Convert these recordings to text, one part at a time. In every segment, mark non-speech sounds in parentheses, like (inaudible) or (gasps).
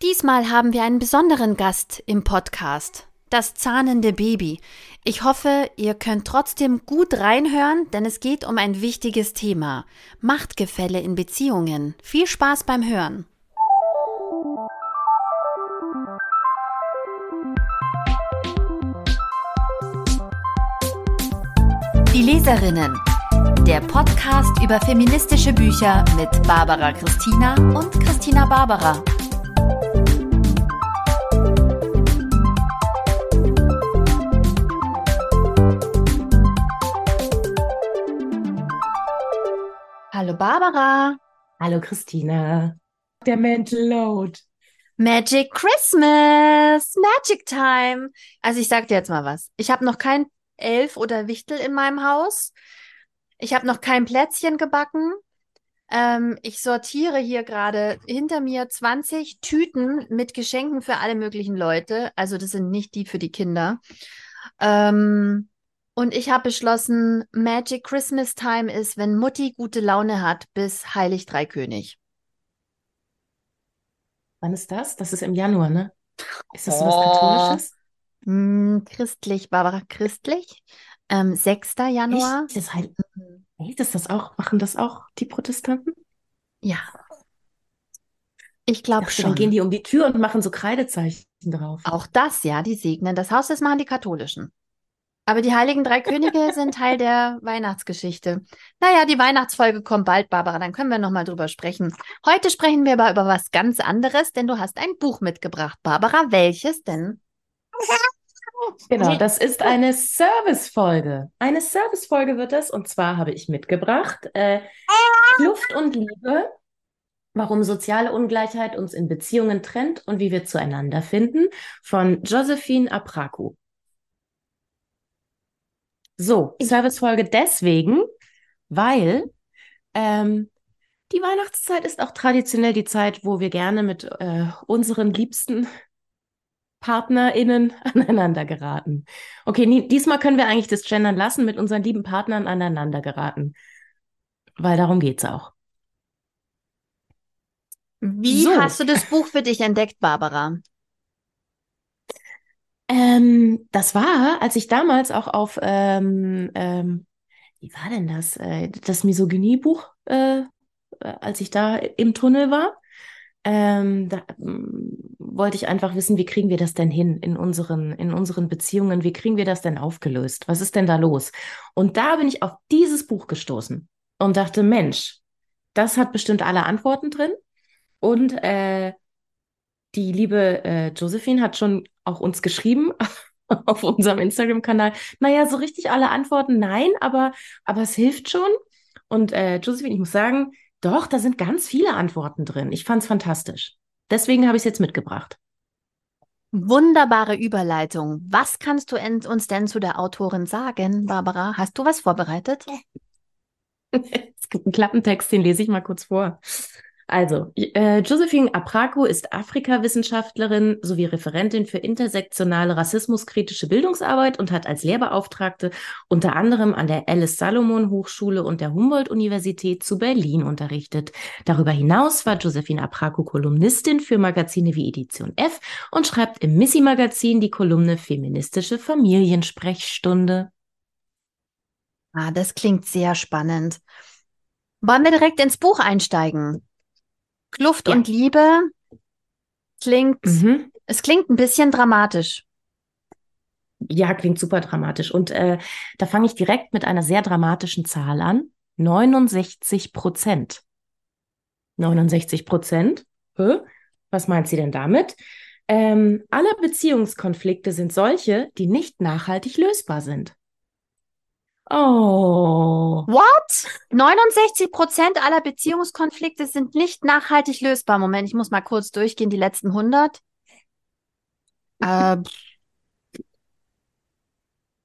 Diesmal haben wir einen besonderen Gast im Podcast, das zahnende Baby. Ich hoffe, ihr könnt trotzdem gut reinhören, denn es geht um ein wichtiges Thema. Machtgefälle in Beziehungen. Viel Spaß beim Hören. Die Leserinnen. Der Podcast über feministische Bücher mit Barbara Christina und Christina Barbara. Hallo Barbara. Hallo Christina. Der Mental Load. Magic Christmas. Magic Time. Also ich sag dir jetzt mal was. Ich habe noch kein Elf oder Wichtel in meinem Haus. Ich habe noch kein Plätzchen gebacken. Ähm, ich sortiere hier gerade hinter mir 20 Tüten mit Geschenken für alle möglichen Leute. Also das sind nicht die für die Kinder. Ähm, und ich habe beschlossen, Magic Christmas Time ist, wenn Mutti gute Laune hat, bis Heilig Dreikönig. Wann ist das? Das ist im Januar, ne? Ist das so was Katholisches? Hm, christlich, Barbara, christlich. Ähm, 6. Januar. Echt? Das halt, echt? Ist das auch, machen das auch die Protestanten? Ja. Ich glaube schon. Dann gehen die um die Tür und machen so Kreidezeichen drauf. Auch das, ja, die segnen das Haus, das machen die Katholischen. Aber die Heiligen Drei (laughs) Könige sind Teil der Weihnachtsgeschichte. Naja, die Weihnachtsfolge kommt bald, Barbara, dann können wir nochmal drüber sprechen. Heute sprechen wir aber über was ganz anderes, denn du hast ein Buch mitgebracht. Barbara, welches denn? Genau, das ist eine Servicefolge. Eine Servicefolge wird es, und zwar habe ich mitgebracht äh, Kluft und Liebe, warum soziale Ungleichheit uns in Beziehungen trennt und wie wir zueinander finden, von Josephine Apraku. So, Servicefolge deswegen, weil ähm, die Weihnachtszeit ist auch traditionell die Zeit, wo wir gerne mit äh, unseren liebsten PartnerInnen (laughs) aneinander geraten. Okay, nie, diesmal können wir eigentlich das Gendern lassen, mit unseren lieben Partnern aneinander geraten. Weil darum geht's auch. Wie So. hast du das Buch für dich entdeckt, Barbara? Ähm, das war, als ich damals auch auf, ähm, ähm, wie war denn das? Äh, das Misogyniebuch, äh, äh, als ich da im Tunnel war. Ähm, da ähm, wollte ich einfach wissen, wie kriegen wir das denn hin in unseren, in unseren Beziehungen? Wie kriegen wir das denn aufgelöst? Was ist denn da los? Und da bin ich auf dieses Buch gestoßen und dachte, Mensch, das hat bestimmt alle Antworten drin. Und äh, die liebe äh, Josephine hat schon auch uns geschrieben (laughs) auf unserem Instagram-Kanal. Naja, so richtig alle Antworten nein, aber, aber es hilft schon. Und äh, Josephine, ich muss sagen, doch, da sind ganz viele Antworten drin. Ich fand es fantastisch. Deswegen habe ich es jetzt mitgebracht. Wunderbare Überleitung. Was kannst du uns denn zu der Autorin sagen, Barbara? Hast du was vorbereitet? (laughs) Es gibt einen Klappentext, den lese ich mal kurz vor. Also, äh, Josephine Apraku ist Afrikawissenschaftlerin sowie Referentin für intersektionale rassismuskritische Bildungsarbeit und hat als Lehrbeauftragte unter anderem an der Alice Salomon Hochschule und der Humboldt-Universität zu Berlin unterrichtet. Darüber hinaus war Josephine Apraku Kolumnistin für Magazine wie Edition F und schreibt im Missy-Magazin die Kolumne Feministische Familiensprechstunde. Ah, das klingt sehr spannend. Wollen wir direkt ins Buch einsteigen? Kluft Ja. und Liebe klingt, Mhm. es klingt ein bisschen dramatisch. Ja, klingt super dramatisch. Und äh, da fange ich direkt mit einer sehr dramatischen Zahl an. 69 Prozent. 69 Prozent? Hä? Was meint sie denn damit? Ähm, alle Beziehungskonflikte sind solche, die nicht nachhaltig lösbar sind. Oh. What? 69 Prozent aller Beziehungskonflikte sind nicht nachhaltig lösbar. Moment, ich muss mal kurz durchgehen, die letzten 100. Äh,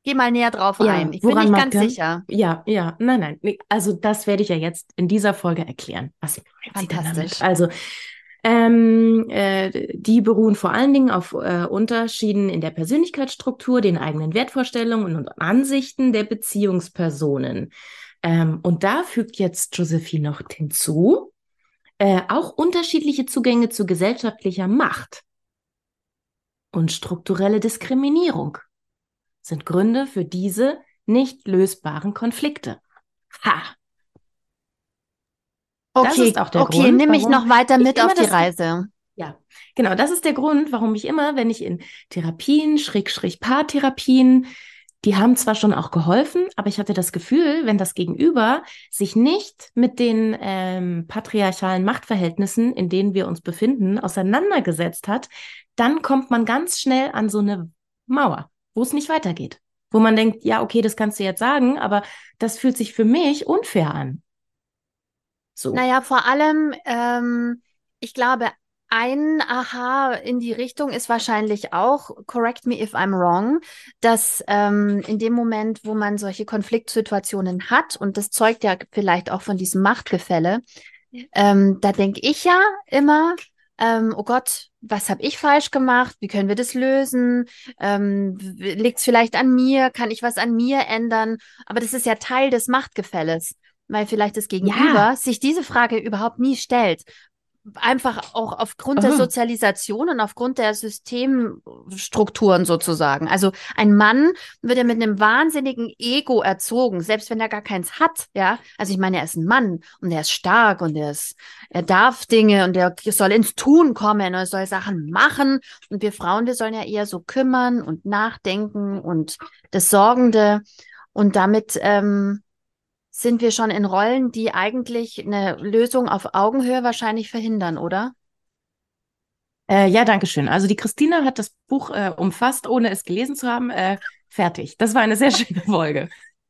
geh mal näher drauf Ja, ein. Ich bin nicht ganz sicher. Ja, ja, nein, nein. Also das werde ich ja jetzt in dieser Folge erklären. Was meint sie Fantastisch. damit? Also ähm, äh, die beruhen vor allen Dingen auf äh, Unterschieden in der Persönlichkeitsstruktur, den eigenen Wertvorstellungen und Ansichten der Beziehungspersonen. Ähm, und da fügt jetzt Josephine noch hinzu, Äh, auch unterschiedliche Zugänge zu gesellschaftlicher Macht und strukturelle Diskriminierung sind Gründe für diese nicht lösbaren Konflikte. Ha! Okay, okay, Grund, nimm mich noch weiter mit auf die Reise. Ja, genau. Das ist der Grund, warum ich immer, wenn ich in Therapien, Schrägstrich Paartherapien, die haben zwar schon auch geholfen, aber ich hatte das Gefühl, wenn das Gegenüber sich nicht mit den ähm, patriarchalen Machtverhältnissen, in denen wir uns befinden, auseinandergesetzt hat, dann kommt man ganz schnell an so eine Mauer, wo es nicht weitergeht. Wo man denkt, ja, okay, das kannst du jetzt sagen, aber das fühlt sich für mich unfair an. So. Naja, vor allem, ähm, ich glaube, ein Aha in die Richtung ist wahrscheinlich auch, correct me if I'm wrong, dass ähm, in dem Moment, wo man solche Konfliktsituationen hat, und das zeugt ja vielleicht auch von diesem Machtgefälle, ähm, da denke ich ja immer, ähm, oh Gott, was habe ich falsch gemacht? Wie können wir das lösen? Ähm, Liegt es vielleicht an mir? Kann ich was an mir ändern? Aber das ist ja Teil des Machtgefälles weil vielleicht das Gegenüber ja. sich diese Frage überhaupt nie stellt einfach auch aufgrund Aha. der Sozialisation und aufgrund der Systemstrukturen sozusagen. Also ein Mann wird ja mit einem wahnsinnigen Ego erzogen, selbst wenn er gar keins hat, ja. Also ich meine, er ist ein Mann und er ist stark und er ist, er darf Dinge und er soll ins Tun kommen und er soll Sachen machen. Und wir Frauen, wir sollen ja eher so kümmern und nachdenken und das Sorgende und damit ähm, sind wir schon in Rollen, die eigentlich eine Lösung auf Augenhöhe wahrscheinlich verhindern, oder? Äh, ja, danke schön. Also die Christina hat das Buch äh, umfasst, ohne es gelesen zu haben. Äh, fertig. Das war eine sehr (laughs) schöne Folge.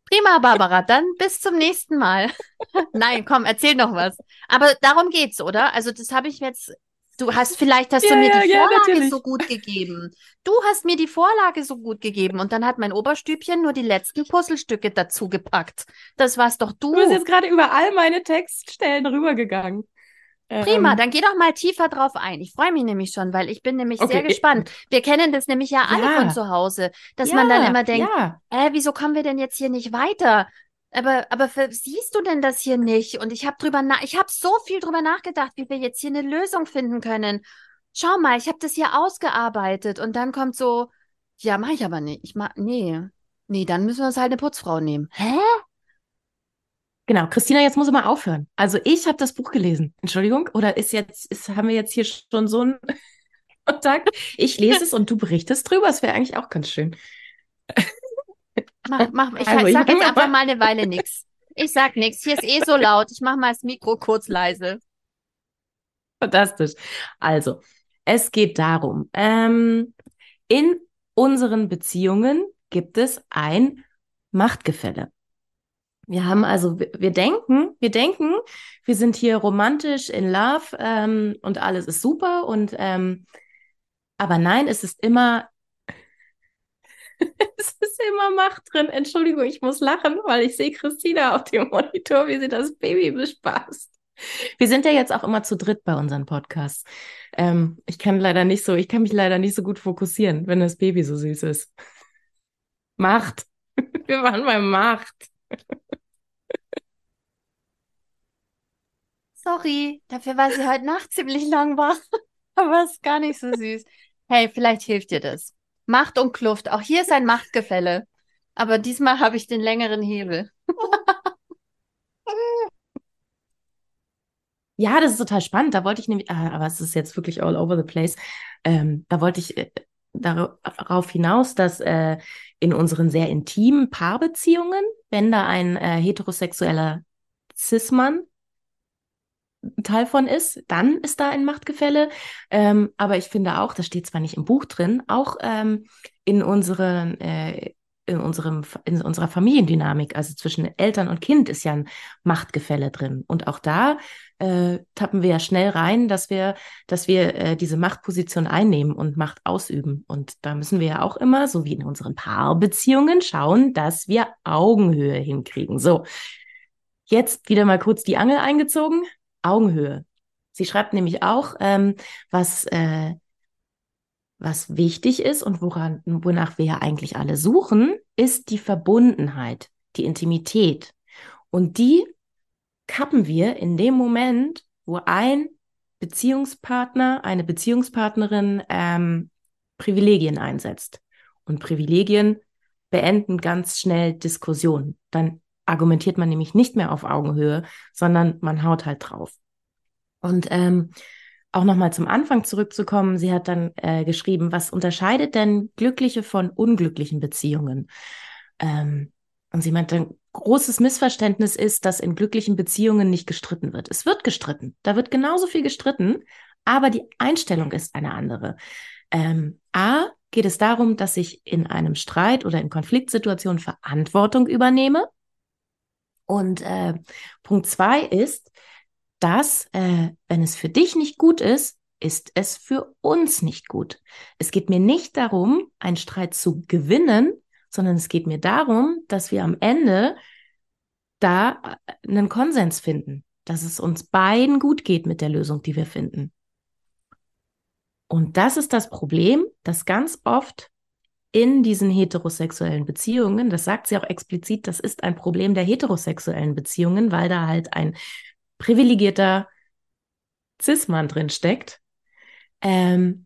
Prima, Barbara. Dann bis zum nächsten Mal. (laughs) Nein, komm, erzähl noch was. Aber darum geht's, oder? Also das habe ich jetzt Du hast vielleicht hast ja, du mir ja, die Vorlage ja, so gut gegeben. Du hast mir die Vorlage so gut gegeben und dann hat mein Oberstübchen nur die letzten Puzzlestücke dazu gepackt. Das warst doch du. Du bist jetzt gerade über all meine Textstellen rübergegangen. Prima, ähm, dann geh doch mal tiefer drauf ein. Ich freue mich nämlich schon, weil ich bin nämlich okay. sehr gespannt. Wir kennen das nämlich ja alle von zu Hause, dass man dann immer denkt, äh, wieso kommen wir denn jetzt hier nicht weiter? Aber, aber siehst du denn das hier nicht? Und ich habe drüber na ich habe so viel drüber nachgedacht, wie wir jetzt hier eine Lösung finden können. Schau mal, ich habe das hier ausgearbeitet und dann kommt so, ja, mache ich aber nicht. Ich mach, nee. Nee, dann müssen wir uns halt eine Putzfrau nehmen. Hä? Genau, Christina, jetzt muss ich mal aufhören. Also ich habe das Buch gelesen. Entschuldigung, oder ist jetzt, ist, haben wir jetzt hier schon so einen (laughs) Kontakt? Ich lese es und du berichtest drüber. Das wäre eigentlich auch ganz schön. Mach, mach, ich also, sag jetzt einfach mal eine Weile nichts. Ich sag nichts. Hier ist eh so laut. Ich mach mal das Mikro kurz leise. Fantastisch. Also, es geht darum, ähm, in unseren Beziehungen gibt es ein Machtgefälle. Wir haben also, wir denken, wir denken, wir sind hier romantisch in Love ähm, und alles ist super und ähm, aber nein, es ist immer (laughs) es ist immer Macht drin. Entschuldigung, ich muss lachen, weil ich sehe Christina auf dem Monitor, wie sie das Baby bespaßt. Wir sind ja jetzt auch immer zu dritt bei unseren Podcasts. Ähm, ich kann leider nicht so, ich kann mich leider nicht so gut fokussieren, wenn das Baby so süß ist. Macht. (laughs) Wir waren bei Macht. Sorry, dafür war sie heute Nacht ziemlich lang wach. (laughs) Aber ist gar nicht so süß. Hey, vielleicht hilft dir das. Macht und Kluft. Auch hier ist ein Machtgefälle. Aber diesmal habe ich den längeren Hebel. ja, das ist total spannend. Da wollte ich nämlich, ah, aber es ist jetzt wirklich all over the place. Ähm, da wollte ich äh, darauf hinaus, dass äh, in unseren sehr intimen Paarbeziehungen, wenn da ein äh, heterosexueller Cis-Mann Teil von ist, dann ist da ein Machtgefälle. Ähm, aber ich finde auch, das steht zwar nicht im Buch drin, auch ähm, in unseren äh, in unserem in unserer Familiendynamik, also zwischen Eltern und Kind, ist ja ein Machtgefälle drin. Und auch da äh, tappen wir ja schnell rein, dass wir, dass wir äh, diese Machtposition einnehmen und Macht ausüben. Und da müssen wir ja auch immer, so wie in unseren Paarbeziehungen, schauen, dass wir Augenhöhe hinkriegen. So, jetzt wieder mal kurz die Angel eingezogen. Augenhöhe. Sie schreibt nämlich auch, ähm, was, äh, was wichtig ist und woran, wonach wir ja eigentlich alle suchen, ist die Verbundenheit, die Intimität. Und die kappen wir in dem Moment, wo ein Beziehungspartner, eine Beziehungspartnerin ähm, Privilegien einsetzt. Und Privilegien beenden ganz schnell Diskussionen. Dann argumentiert man nämlich nicht mehr auf Augenhöhe, sondern man haut halt drauf. Und ähm, auch nochmal zum Anfang zurückzukommen, sie hat dann äh, geschrieben, was unterscheidet denn glückliche von unglücklichen Beziehungen? Ähm, und sie meinte, ein großes Missverständnis ist, dass in glücklichen Beziehungen nicht gestritten wird. Es wird gestritten. Da wird genauso viel gestritten, aber die Einstellung ist eine andere. Ähm, A, geht es darum, dass ich in einem Streit oder in Konfliktsituationen Verantwortung übernehme. Und äh, Punkt zwei ist, dass, äh, wenn es für dich nicht gut ist, ist es für uns nicht gut. Es geht mir nicht darum, einen Streit zu gewinnen, sondern es geht mir darum, dass wir am Ende da äh, einen Konsens finden, dass es uns beiden gut geht mit der Lösung, die wir finden. Und das ist das Problem, dass ganz oft in diesen heterosexuellen Beziehungen, das sagt sie auch explizit, das ist ein Problem der heterosexuellen Beziehungen, weil da halt ein privilegierter Cis-Mann drin steckt, ähm,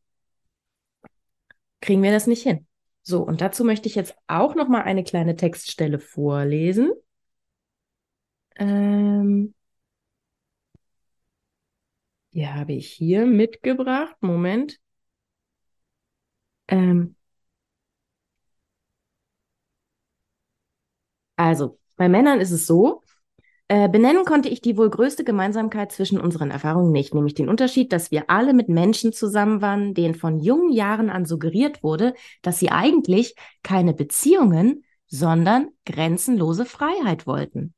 kriegen wir das nicht hin. So, und dazu möchte ich jetzt auch noch mal eine kleine Textstelle vorlesen. Ähm, die habe ich hier mitgebracht. Moment. Ähm, also, bei Männern ist es so, äh, benennen konnte ich die wohl größte Gemeinsamkeit zwischen unseren Erfahrungen nicht, nämlich den Unterschied, dass wir alle mit Menschen zusammen waren, denen von jungen Jahren an suggeriert wurde, dass sie eigentlich keine Beziehungen, sondern grenzenlose Freiheit wollten.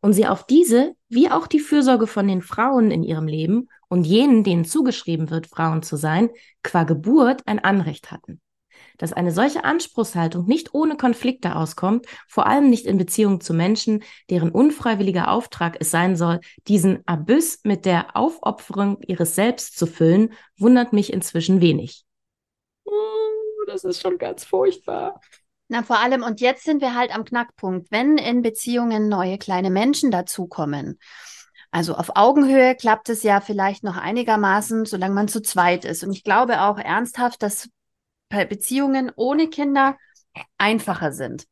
Und sie auf diese, wie auch die Fürsorge von den Frauen in ihrem Leben und jenen, denen zugeschrieben wird, Frauen zu sein, qua Geburt ein Anrecht hatten dass eine solche Anspruchshaltung nicht ohne Konflikte auskommt, vor allem nicht in Beziehung zu Menschen, deren unfreiwilliger Auftrag es sein soll, diesen Abyss mit der Aufopferung ihres Selbst zu füllen, wundert mich inzwischen wenig. Oh, das ist schon ganz furchtbar. Na, vor allem, und jetzt sind wir halt am Knackpunkt, wenn in Beziehungen neue kleine Menschen dazukommen. Also auf Augenhöhe klappt es ja vielleicht noch einigermaßen, solange man zu zweit ist. Und ich glaube auch ernsthaft, dass Beziehungen ohne Kinder einfacher sind.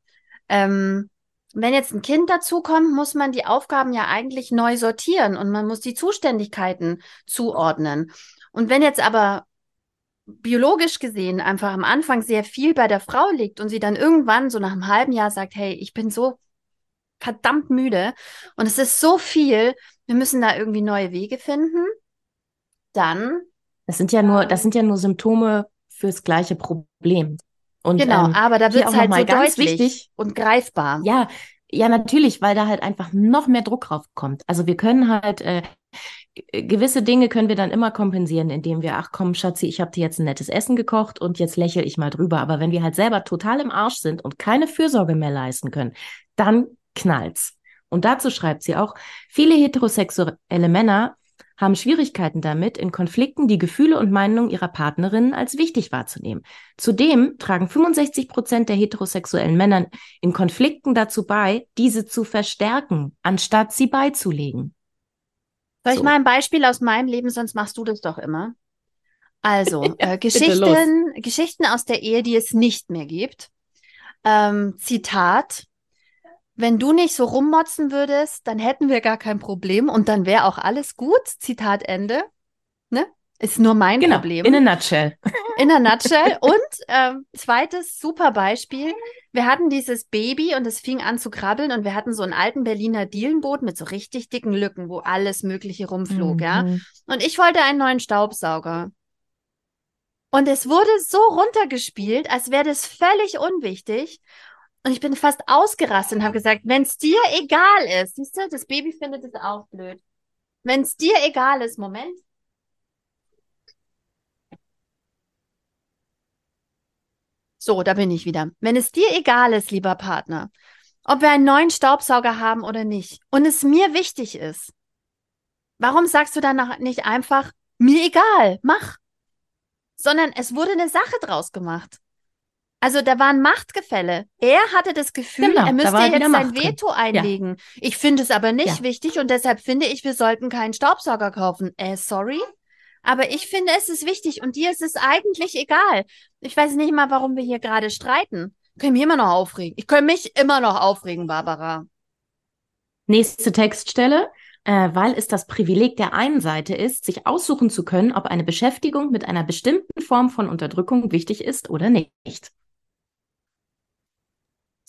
Ähm, wenn jetzt ein Kind dazukommt, muss man die Aufgaben ja eigentlich neu sortieren und man muss die Zuständigkeiten zuordnen. Und wenn jetzt aber biologisch gesehen einfach am Anfang sehr viel bei der Frau liegt und sie dann irgendwann so nach einem halben Jahr sagt, hey, ich bin so verdammt müde und es ist so viel, wir müssen da irgendwie neue Wege finden, dann. Das sind ja nur, das sind ja nur Symptome fürs gleiche Problem. Und, genau, ähm, aber da wird es halt so ganz wichtig und greifbar. Ja, ja, natürlich, weil da halt einfach noch mehr Druck drauf kommt. Also wir können halt äh, gewisse Dinge können wir dann immer kompensieren, indem wir, ach komm, Schatzi, ich habe dir jetzt ein nettes Essen gekocht und jetzt lächle ich mal drüber. Aber wenn wir halt selber total im Arsch sind und keine Fürsorge mehr leisten können, dann knallt's. Und dazu schreibt sie auch, viele heterosexuelle Männer haben Schwierigkeiten damit, in Konflikten die Gefühle und Meinungen ihrer Partnerinnen als wichtig wahrzunehmen. Zudem tragen 65 Prozent der heterosexuellen Männer in Konflikten dazu bei, diese zu verstärken, anstatt sie beizulegen. Soll so. ich mal ein Beispiel aus meinem Leben, sonst machst du das doch immer. Also, (laughs) ja, äh, Geschichten, Geschichten aus der Ehe, die es nicht mehr gibt. Ähm, Zitat, wenn du nicht so rummotzen würdest, dann hätten wir gar kein Problem und dann wäre auch alles gut. Zitat Ende. Ne? Ist nur mein genau, Problem. In a nutshell. In a nutshell. (laughs) Und ähm, zweites super Beispiel. Wir hatten dieses Baby und es fing an zu krabbeln und wir hatten so einen alten Berliner Dielenboot mit so richtig dicken Lücken, wo alles Mögliche rumflog, mhm. ja. Und ich wollte einen neuen Staubsauger. Und es wurde so runtergespielt, als wäre das völlig unwichtig. Und ich bin fast ausgerastet und habe gesagt, wenn es dir egal ist, siehst du, das Baby findet es auch blöd. Wenn es dir egal ist, Moment. So, da bin ich wieder. Wenn es dir egal ist, lieber Partner, ob wir einen neuen Staubsauger haben oder nicht, und es mir wichtig ist, warum sagst du dann nicht einfach, mir egal, mach? Sondern es wurde eine Sache draus gemacht. Also da war ein Machtgefälle. Er hatte das Gefühl, Genau, er müsste jetzt sein Macht drin. Veto einlegen. Ich finde es aber nicht Ja. wichtig und deshalb finde ich, wir sollten keinen Staubsauger kaufen. Äh, sorry? Aber ich finde, es ist wichtig und dir ist es eigentlich egal. Ich weiß nicht mal, warum wir hier gerade streiten. Ich kann mich immer noch aufregen. Ich kann mich immer noch aufregen, Barbara. Nächste Textstelle. Äh, weil es das Privileg der einen Seite ist, sich aussuchen zu können, ob eine Beschäftigung mit einer bestimmten Form von Unterdrückung wichtig ist oder nicht.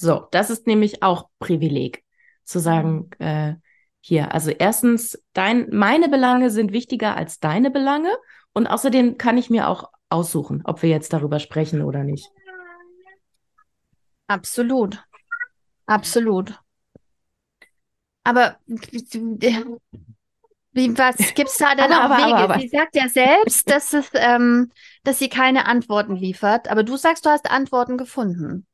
So, das ist nämlich auch Privileg, zu sagen, äh, hier, also erstens, dein, meine Belange sind wichtiger als deine Belange und außerdem kann ich mir auch aussuchen, ob wir jetzt darüber sprechen oder nicht. Absolut. Absolut. Aber wie, was gibt's da denn Aber, auch aber, Wege? aber, aber. Sie sagt ja selbst, dass es, ähm, dass sie keine Antworten liefert. Aber du sagst, du hast Antworten gefunden.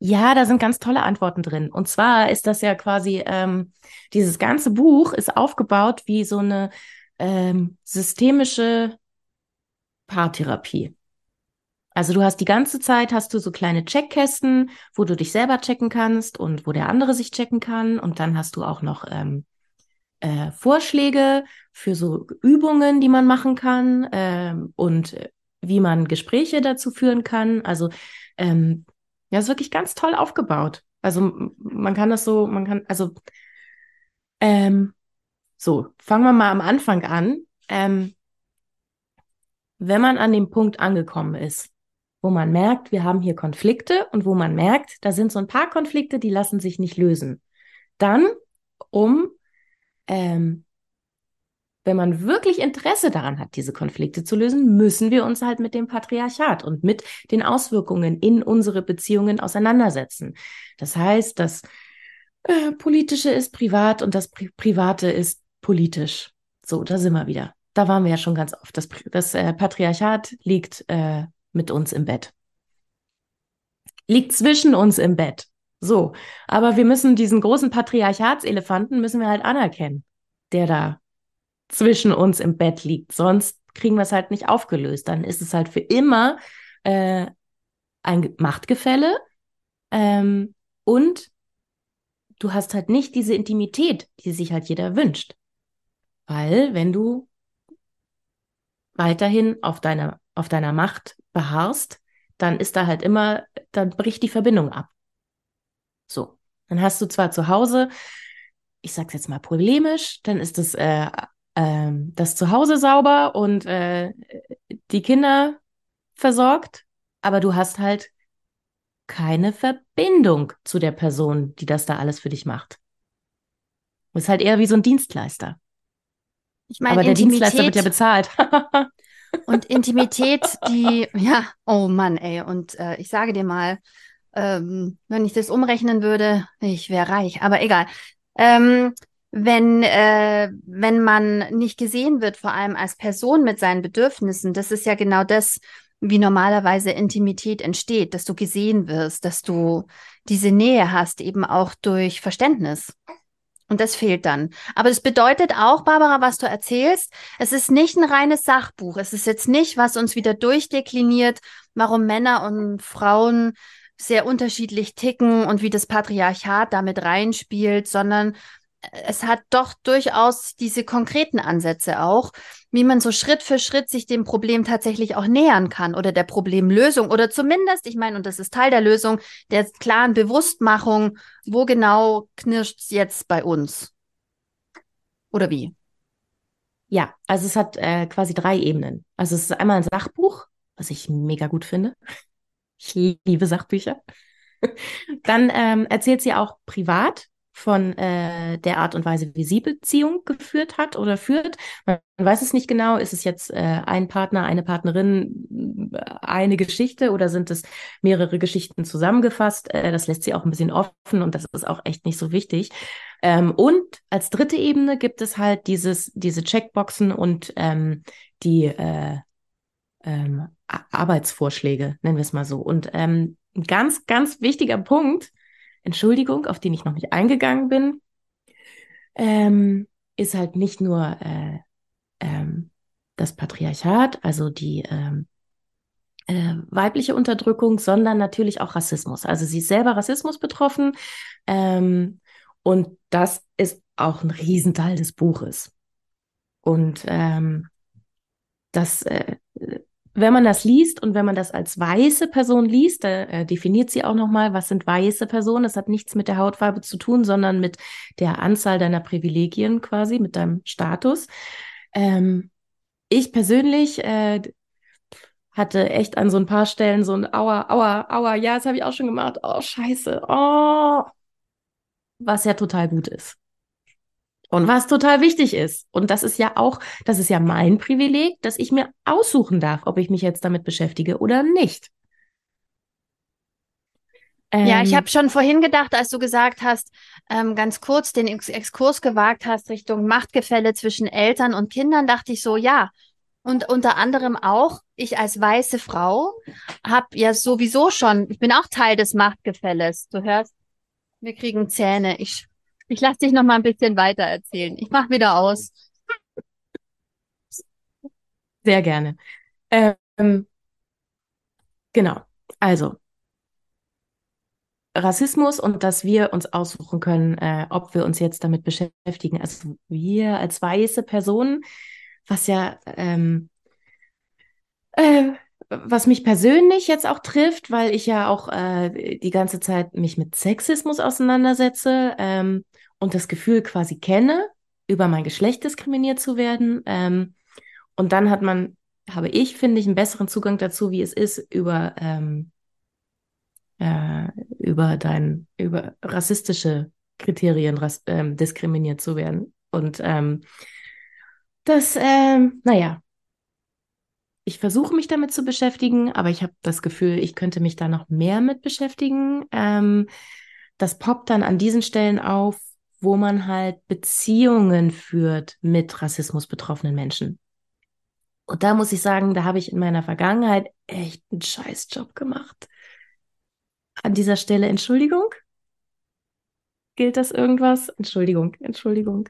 Ja, da sind ganz tolle Antworten drin. Und zwar ist das ja quasi, ähm, dieses ganze Buch ist aufgebaut wie so eine ähm, systemische Paartherapie. Also du hast die ganze Zeit, hast du so kleine Checkkästen, wo du dich selber checken kannst und wo der andere sich checken kann. Und dann hast du auch noch ähm, äh, Vorschläge für so Übungen, die man machen kann ähm, und wie man Gespräche dazu führen kann. Also ähm, ja, ist wirklich ganz toll aufgebaut. Also man kann das so, man kann, also ähm, so, fangen wir mal am Anfang an. Ähm, wenn man an dem Punkt angekommen ist, wo man merkt, wir haben hier Konflikte und wo man merkt, da sind so ein paar Konflikte, die lassen sich nicht lösen. Dann, um, ähm, wenn man wirklich Interesse daran hat, diese Konflikte zu lösen, müssen wir uns halt mit dem Patriarchat und mit den Auswirkungen in unsere Beziehungen auseinandersetzen. Das heißt, das äh, Politische ist privat und das Pri Private ist politisch. So, da sind wir wieder. Da waren wir ja schon ganz oft. Das, das äh, Patriarchat liegt äh, mit uns im Bett. Liegt zwischen uns im Bett. So, aber wir müssen diesen großen Patriarchatselefanten müssen wir halt anerkennen, der da zwischen uns im Bett liegt. Sonst kriegen wir es halt nicht aufgelöst. Dann ist es halt für immer äh, ein Machtgefälle ähm, und du hast halt nicht diese Intimität, die sich halt jeder wünscht. Weil wenn du weiterhin auf deiner, auf deiner Macht beharrst, dann ist da halt immer, dann bricht die Verbindung ab. So, dann hast du zwar zu Hause, ich sag's jetzt mal polemisch, dann ist das, äh, ähm, das Zuhause sauber und äh, die Kinder versorgt, aber du hast halt keine Verbindung zu der Person, die das da alles für dich macht. Du bist halt eher wie so ein Dienstleister. Ich meine, aber der Dienstleister wird ja Intimität bezahlt. (laughs) und Intimität, die, ja, oh Mann, ey. Und äh, ich sage dir mal, ähm, wenn ich das umrechnen würde, ich wäre reich, aber egal. Ähm, wenn, äh, wenn man nicht gesehen wird, vor allem als Person mit seinen Bedürfnissen, das ist ja genau das, wie normalerweise Intimität entsteht, dass du gesehen wirst, dass du diese Nähe hast, eben auch durch Verständnis. Und das fehlt dann. Aber das bedeutet auch, Barbara, was du erzählst, es ist nicht ein reines Sachbuch. Es ist jetzt nicht, was uns wieder durchdekliniert, warum Männer und Frauen sehr unterschiedlich ticken und wie das Patriarchat damit reinspielt, sondern es hat doch durchaus diese konkreten Ansätze auch, wie man so Schritt für Schritt sich dem Problem tatsächlich auch nähern kann oder der Problemlösung oder zumindest, ich meine, und das ist Teil der Lösung, der klaren Bewusstmachung, wo genau knirscht's jetzt bei uns? Oder wie? Ja, also es hat äh, quasi drei Ebenen. Also es ist einmal ein Sachbuch, was ich mega gut finde. Ich liebe Sachbücher. (laughs) Dann ähm, erzählt sie auch privat von äh, der Art und Weise, wie sie Beziehung geführt hat oder führt. Man weiß es nicht genau. Ist es jetzt äh, ein Partner, eine Partnerin, eine Geschichte oder sind es mehrere Geschichten zusammengefasst? Äh, das lässt sie auch ein bisschen offen und das ist auch echt nicht so wichtig. Ähm, und als dritte Ebene gibt es halt dieses, diese Checkboxen und ähm, die äh, ähm, Arbeitsvorschläge, nennen wir es mal so. Und ähm, ein ganz, ganz wichtiger Punkt, Entschuldigung, auf den ich noch nicht eingegangen bin, ähm, ist halt nicht nur äh, ähm, das Patriarchat, also die, ähm, äh, weibliche Unterdrückung, sondern natürlich auch Rassismus. Also sie ist selber Rassismus betroffen ähm, und das ist auch ein Riesenteil des Buches. Und ähm, das, äh, wenn man das liest und wenn man das als weiße Person liest, da äh, definiert sie auch nochmal, was sind weiße Personen. Das hat nichts mit der Hautfarbe zu tun, sondern mit der Anzahl deiner Privilegien quasi, mit deinem Status. Ähm, ich persönlich äh, hatte echt an so ein paar Stellen so ein Aua, Aua, Aua, ja, das habe ich auch schon gemacht. Oh, scheiße. Oh. Was ja total gut ist. Und was total wichtig ist. Und das ist ja auch, das ist ja mein Privileg, dass ich mir aussuchen darf, ob ich mich jetzt damit beschäftige oder nicht. Ähm, ja, ich ähm, habe schon vorhin gedacht, als du gesagt hast, ähm, ganz kurz den Ex Exkurs gewagt hast Richtung Machtgefälle zwischen Eltern und Kindern, dachte ich so, ja. Und unter anderem auch, ich als weiße Frau habe ja sowieso schon, ich bin auch Teil des Machtgefälles. Du hörst, wir kriegen Zähne. Ich, ich lasse dich noch mal ein bisschen weiter erzählen. Ich mache wieder aus. Sehr gerne. Ähm, genau. Also, Rassismus und dass wir uns aussuchen können, äh, ob wir uns jetzt damit beschäftigen. Also wir als weiße Personen, was ja ähm, äh, was mich persönlich jetzt auch trifft, weil ich ja auch äh, die ganze Zeit mich mit Sexismus auseinandersetze ähm, und das Gefühl quasi kenne, über mein Geschlecht diskriminiert zu werden. Ähm, und dann hat man, habe ich, finde ich, einen besseren Zugang dazu, wie es ist, über ähm, äh, über dein, über rassistische Kriterien ras ähm, diskriminiert zu werden. Und ähm, das, ähm, naja, ich versuche mich damit zu beschäftigen, aber ich habe das Gefühl, ich könnte mich da noch mehr mit beschäftigen. Ähm, das poppt dann an diesen Stellen auf, wo man halt Beziehungen führt mit Rassismus betroffenen Menschen. Und da muss ich sagen, da habe ich in meiner Vergangenheit echt einen Scheißjob gemacht an dieser Stelle Entschuldigung. Gilt das irgendwas? Entschuldigung, Entschuldigung.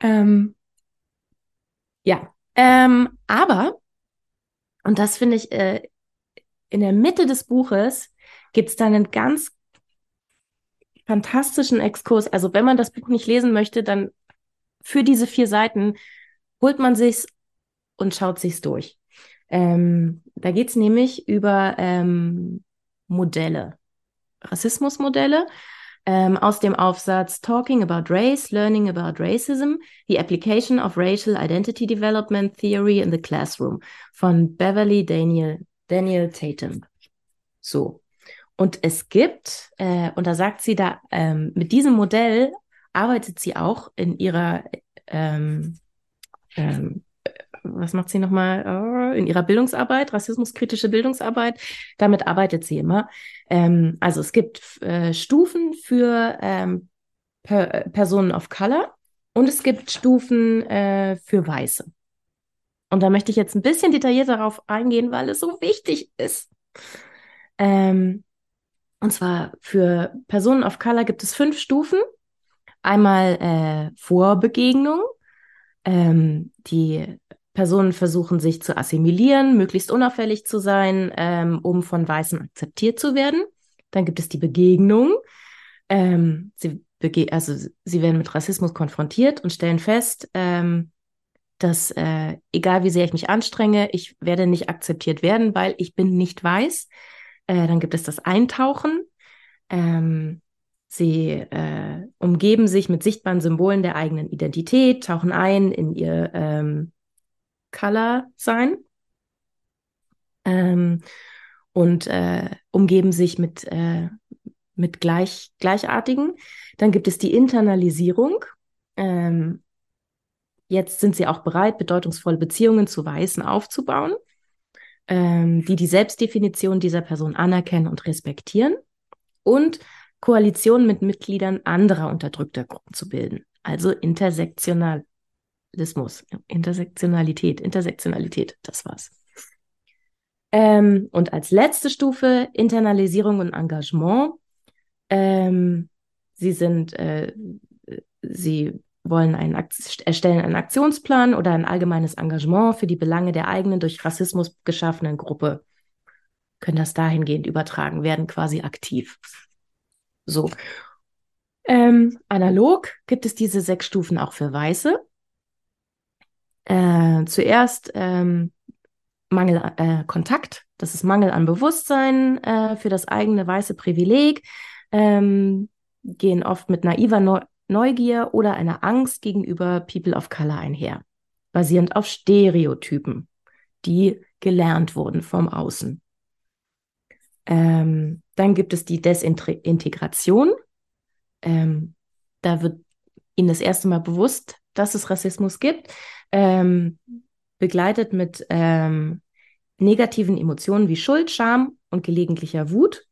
Ähm, ja, ähm, aber, und das finde ich, äh, in der Mitte des Buches gibt es dann einen ganz fantastischen Exkurs. Also wenn man das Buch nicht lesen möchte, dann für diese vier Seiten holt man sich's und schaut sich's durch. Ähm, da geht's nämlich über ähm, Modelle, Rassismusmodelle ähm, aus dem Aufsatz Talking about Race, Learning about Racism, The Application of Racial Identity Development Theory in the Classroom von Beverly Daniel, Daniel Tatum. So. Und es gibt, äh, und da sagt sie da, ähm, mit diesem Modell arbeitet sie auch in ihrer ähm, ähm, was macht sie nochmal oh, in ihrer Bildungsarbeit, rassismuskritische Bildungsarbeit. Damit arbeitet sie immer. Ähm, also es gibt äh, Stufen für ähm, per Personen of Color und es gibt Stufen äh, für Weiße. Und da möchte ich jetzt ein bisschen detailliert darauf eingehen, weil es so wichtig ist. Ähm, und zwar für Personen of Color gibt es fünf Stufen. Einmal äh, Vorbegegnung, ähm, die Personen versuchen sich zu assimilieren, möglichst unauffällig zu sein, ähm, um von Weißen akzeptiert zu werden. Dann gibt es die Begegnung. Ähm, sie, bege also, sie werden mit Rassismus konfrontiert und stellen fest, ähm, dass äh, egal wie sehr ich mich anstrenge, ich werde nicht akzeptiert werden, weil ich bin nicht weiß. Äh, dann gibt es das Eintauchen. Ähm, sie äh, umgeben sich mit sichtbaren Symbolen der eigenen Identität, tauchen ein in ihr ähm, Color sein ähm, und äh, umgeben sich mit, äh, mit gleich, Gleichartigen. Dann gibt es die Internalisierung. Ähm, jetzt sind sie auch bereit, bedeutungsvolle Beziehungen zu Weißen aufzubauen, ähm, die die Selbstdefinition dieser Person anerkennen und respektieren und Koalitionen mit Mitgliedern anderer unterdrückter Gruppen zu bilden, also intersektional Lismus, Intersektionalität, Intersektionalität, das war's. Ähm, und als letzte Stufe Internalisierung und Engagement. Ähm, sie sind, äh, sie wollen einen erstellen einen Aktionsplan oder ein allgemeines Engagement für die Belange der eigenen durch Rassismus geschaffenen Gruppe, können das dahingehend übertragen, werden quasi aktiv. So. Ähm, analog gibt es diese sechs Stufen auch für Weiße. Äh, zuerst ähm, Mangel äh, Kontakt, das ist Mangel an Bewusstsein äh, für das eigene weiße Privileg, ähm, gehen oft mit naiver Neugier oder einer Angst gegenüber People of Color einher, basierend auf Stereotypen, die gelernt wurden vom Außen. Ähm, dann gibt es die Desintegration. Ähm, da wird ihnen das erste Mal bewusst, dass es Rassismus gibt, ähm, begleitet mit ähm, negativen Emotionen wie Schuld, Scham und gelegentlicher Wut.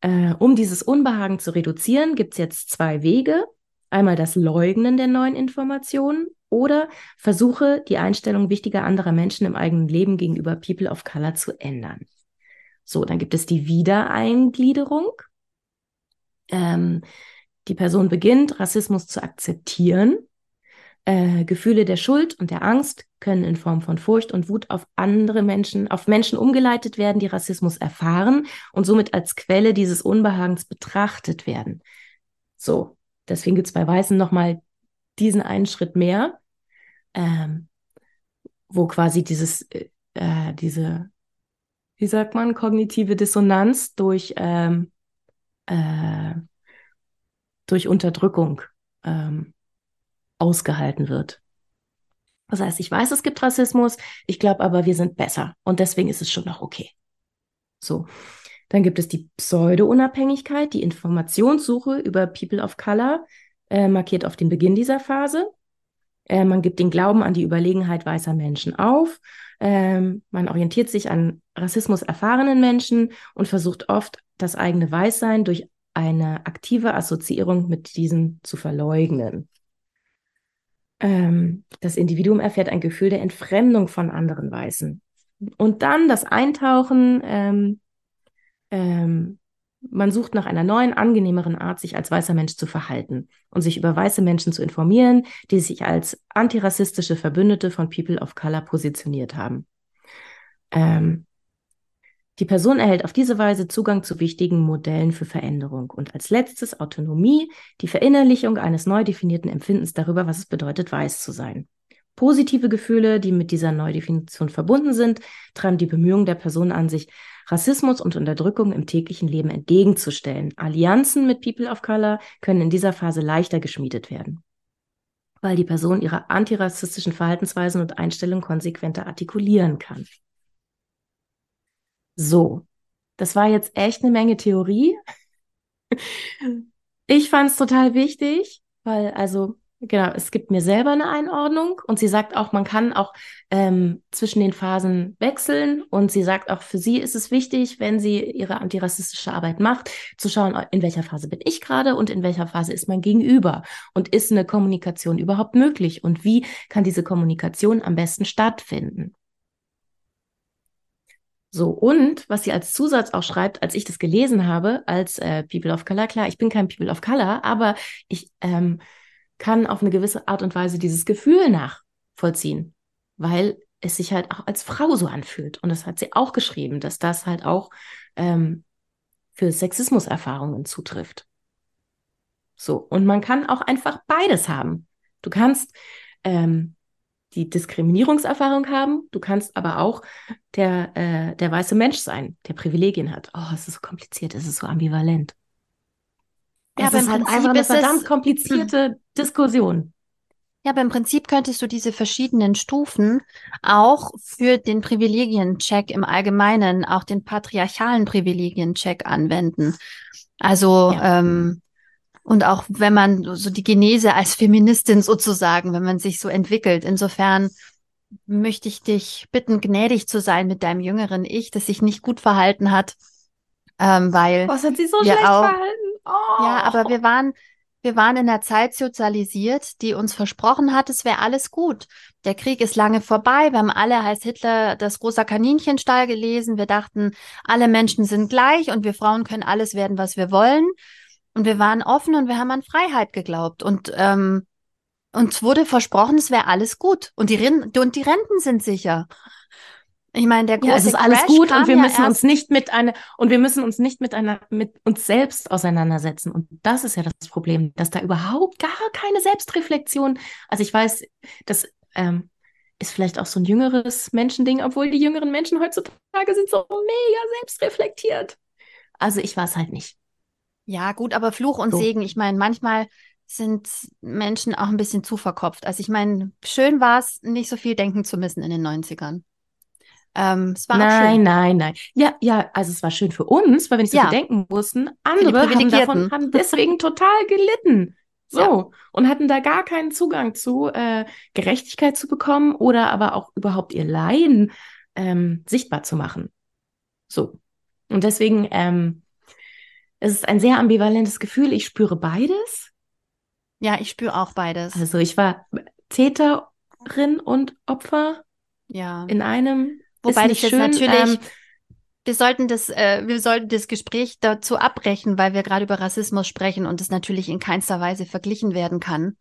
Äh, um dieses Unbehagen zu reduzieren, gibt es jetzt zwei Wege. Einmal das Leugnen der neuen Informationen oder Versuche, die Einstellung wichtiger anderer Menschen im eigenen Leben gegenüber People of Color zu ändern. So, dann gibt es die Wiedereingliederung. Ähm, die Person beginnt, Rassismus zu akzeptieren äh, Gefühle der Schuld und der Angst können in Form von Furcht und Wut auf andere Menschen, auf Menschen umgeleitet werden, die Rassismus erfahren und somit als Quelle dieses Unbehagens betrachtet werden. So, deswegen gibt es bei Weißen nochmal diesen einen Schritt mehr, ähm, wo quasi dieses, äh, äh, diese, wie sagt man, kognitive Dissonanz durch, ähm, äh, durch Unterdrückung ähm, ausgehalten wird. Das heißt, ich weiß, es gibt Rassismus, ich glaube aber, wir sind besser und deswegen ist es schon noch okay. So. Dann gibt es die Pseudo-Unabhängigkeit, die Informationssuche über People of Color, äh, markiert auf den Beginn dieser Phase. Äh, man gibt den Glauben an die Überlegenheit weißer Menschen auf. Ähm, man orientiert sich an Rassismus erfahrenen Menschen und versucht oft, das eigene Weißsein durch eine aktive Assoziierung mit diesen zu verleugnen. Ähm, das Individuum erfährt ein Gefühl der Entfremdung von anderen Weißen. Und dann das Eintauchen, ähm, ähm, man sucht nach einer neuen, angenehmeren Art, sich als weißer Mensch zu verhalten und sich über weiße Menschen zu informieren, die sich als antirassistische Verbündete von People of Color positioniert haben. Ähm, die Person erhält auf diese Weise Zugang zu wichtigen Modellen für Veränderung und als letztes Autonomie, die Verinnerlichung eines neu definierten Empfindens darüber, was es bedeutet, weiß zu sein. Positive Gefühle, die mit dieser Neudefinition verbunden sind, treiben die Bemühungen der Person an, sich Rassismus und Unterdrückung im täglichen Leben entgegenzustellen. Allianzen mit People of Color können in dieser Phase leichter geschmiedet werden, weil die Person ihre antirassistischen Verhaltensweisen und Einstellungen konsequenter artikulieren kann. So, das war jetzt echt eine Menge Theorie. Ich fand es total wichtig, weil also genau, es gibt mir selber eine Einordnung und sie sagt auch, man kann auch ähm, zwischen den Phasen wechseln und sie sagt auch, für sie ist es wichtig, wenn sie ihre antirassistische Arbeit macht, zu schauen, in welcher Phase bin ich gerade und in welcher Phase ist mein Gegenüber und ist eine Kommunikation überhaupt möglich und wie kann diese Kommunikation am besten stattfinden. So, und was sie als Zusatz auch schreibt, als ich das gelesen habe, als äh, People of Color, klar, ich bin kein People of Color, aber ich ähm, kann auf eine gewisse Art und Weise dieses Gefühl nachvollziehen, weil es sich halt auch als Frau so anfühlt. Und das hat sie auch geschrieben, dass das halt auch ähm, für Sexismuserfahrungen zutrifft. So, und man kann auch einfach beides haben. Du kannst ähm, die Diskriminierungserfahrung haben. Du kannst aber auch der, äh, der weiße Mensch sein, der Privilegien hat. Oh, es ist so kompliziert, es ist so ambivalent. Ja, es ist halt Prinzip einfach eine verdammt komplizierte hm. Diskussion. Ja, aber im Prinzip könntest du diese verschiedenen Stufen auch für den Privilegiencheck im Allgemeinen, auch den patriarchalen Privilegiencheck anwenden. Also ja. ähm, und auch wenn man so die Genese als Feministin sozusagen, wenn man sich so entwickelt. Insofern möchte ich dich bitten, gnädig zu sein mit deinem jüngeren Ich, das sich nicht gut verhalten hat, ähm, weil was hat sie so schlecht auch, verhalten? Oh. Ja, aber wir waren wir waren in einer Zeit sozialisiert, die uns versprochen hat, es wäre alles gut. Der Krieg ist lange vorbei. Wir haben alle heißt Hitler das rosa Kaninchenstall gelesen. Wir dachten, alle Menschen sind gleich und wir Frauen können alles werden, was wir wollen. Und wir waren offen und wir haben an Freiheit geglaubt. Und ähm, Uns wurde versprochen, es wäre alles gut. Und die, und die Renten sind sicher. Ich meine, der große Ja, es ist alles Crash gut und wir ja müssen uns nicht mit einer und wir müssen uns nicht mit einer mit uns selbst auseinandersetzen. Und das ist ja das Problem, dass da überhaupt gar keine Selbstreflexion. Also ich weiß, das ähm, ist vielleicht auch so ein jüngeres Menschending, obwohl die jüngeren Menschen heutzutage sind so mega selbstreflektiert. Also ich war es halt nicht. Ja, gut, aber Fluch und So. Segen. Ich meine, manchmal sind Menschen auch ein bisschen zu verkopft. Also ich meine, schön war es, nicht so viel denken zu müssen in den 90ern. Ähm, es war Nein, schön. nein, nein. Ja, ja, also es war schön für uns, weil wir nicht so Ja. viel denken mussten. Andere haben davon, haben deswegen total gelitten. (laughs) So. Ja. Und hatten da gar keinen Zugang zu, äh, Gerechtigkeit zu bekommen oder aber auch überhaupt ihr Leiden ähm, sichtbar zu machen. So. Und deswegen, ähm, es ist ein sehr ambivalentes Gefühl. Ich spüre beides. Ja, ich spüre auch beides. Also ich war Täterin und Opfer ja. in einem. Wobei jetzt schön. natürlich, ähm, wir sollten das, äh, wir sollten das Gespräch dazu abbrechen, weil wir gerade über Rassismus sprechen und es natürlich in keinster Weise verglichen werden kann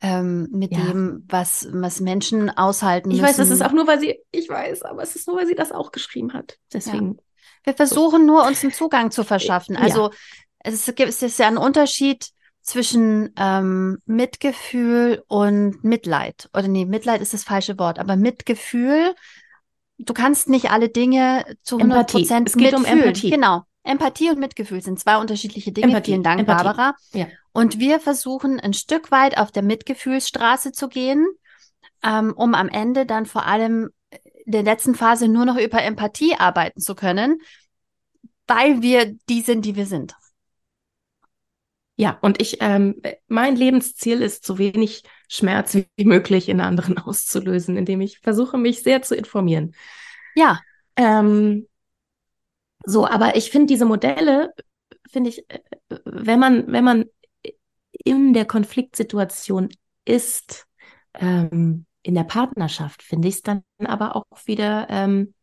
ähm, mit Ja. dem, was, was Menschen aushalten Ich müssen. weiß, das ist auch nur, weil sie, ich weiß, aber es ist nur, weil sie das auch geschrieben hat. Deswegen. Wir versuchen nur, uns einen Zugang zu verschaffen. Ja. Also es gibt es ist ja ein Unterschied zwischen ähm, Mitgefühl und Mitleid. Oder nee, Mitleid ist das falsche Wort, aber Mitgefühl, du kannst nicht alle Dinge zu 100 Empathie. Prozent Es geht um mitfühlen. Empathie. Genau. Empathie und Mitgefühl sind zwei unterschiedliche Dinge. Empathie, Vielen Dank, Empathie. Barbara. Ja. Und wir versuchen ein Stück weit auf der Mitgefühlsstraße zu gehen, ähm, um am Ende dann vor allem in der letzten Phase nur noch über Empathie arbeiten zu können, weil wir die sind, die wir sind. Ja, und ich, ähm, mein Lebensziel ist, so wenig Schmerz wie möglich in anderen (laughs) auszulösen, indem ich versuche, mich sehr zu informieren. Ja, Ähm, so, aber ich finde diese Modelle, finde ich, äh, wenn man, wenn man in der Konfliktsituation ist, ähm, in der Partnerschaft, finde ich es dann aber auch wieder ähm,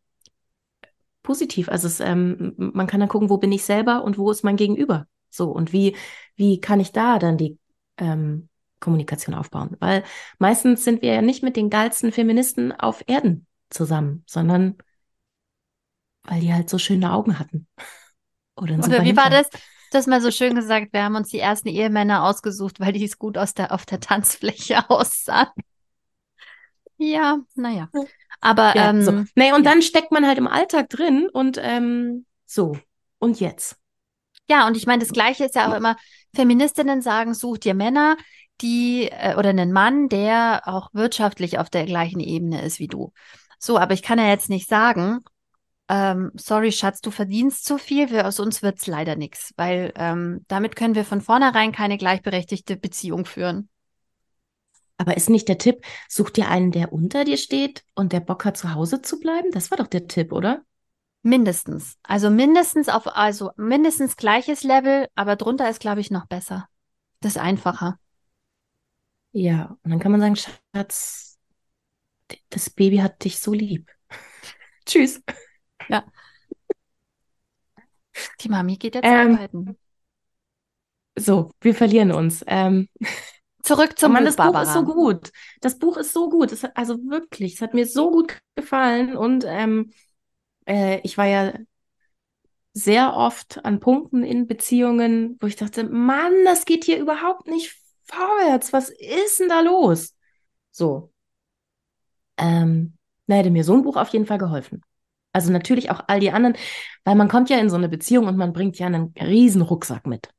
positiv. Also es, ähm, man kann dann gucken, wo bin ich selber und wo ist mein Gegenüber. So, und wie, wie kann ich da dann die ähm, Kommunikation aufbauen? Weil meistens sind wir ja nicht mit den geilsten Feministen auf Erden zusammen, sondern weil die halt so schöne Augen hatten. (laughs) Oder, oder wie war das? Du hast mal so schön gesagt, wir haben uns die ersten Ehemänner ausgesucht, weil die es gut aus der, auf der Tanzfläche (laughs) aussahen. Ja, naja. Aber Ja, ähm, so. Nee, und dann steckt man halt im Alltag drin und ähm, so. Und jetzt? Ja, und ich meine, das Gleiche ist ja auch immer, Feministinnen sagen, such dir Männer, die, äh, oder einen Mann, der auch wirtschaftlich auf der gleichen Ebene ist wie du. So, aber ich kann ja jetzt nicht sagen, ähm, sorry, Schatz, du verdienst zu viel, wir, aus uns wird's leider nichts, weil ähm, damit können wir von vornherein keine gleichberechtigte Beziehung führen. Aber ist nicht der Tipp, such dir einen, der unter dir steht und der Bock hat, zu Hause zu bleiben? Das war doch der Tipp, oder? Mindestens. Also mindestens auf, also mindestens gleiches Level, aber drunter ist, glaube ich, noch besser. Das ist einfacher. Ja, und dann kann man sagen, Schatz, das Baby hat dich so lieb. (laughs) Tschüss. Die Mami geht jetzt Ähm, arbeiten. So, wir verlieren uns. Ähm, Zurück oh zum Mann, Buch, das Buch ist so gut. Das Buch ist so gut. Es hat, also wirklich, es hat mir so gut gefallen. Und ähm, äh, ich war ja sehr oft an Punkten in Beziehungen, wo ich dachte, Mann, das geht hier überhaupt nicht vorwärts. Was ist denn da los? So. Ähm, da hätte mir so ein Buch auf jeden Fall geholfen. Also natürlich auch all die anderen, weil man kommt ja in so eine Beziehung und man bringt ja einen riesen Rucksack mit.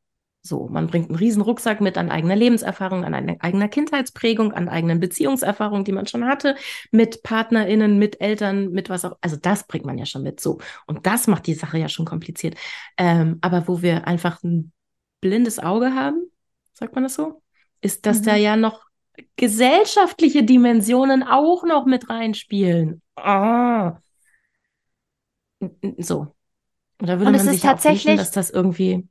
So, man bringt einen riesen Rucksack mit an eigener Lebenserfahrung, an einer- eigener Kindheitsprägung, an eigenen Beziehungserfahrungen, die man schon hatte, mit PartnerInnen, mit Eltern, mit was auch. Also das bringt man ja schon mit. So. Und das macht die Sache ja schon kompliziert. Ähm, aber wo wir einfach ein blindes Auge haben, sagt man das so, ist, dass Mhm. da ja noch gesellschaftliche Dimensionen auch noch mit reinspielen. Ah. So. Und da würde Und es man ist sich auch wünschen, tatsächlich- dass das irgendwie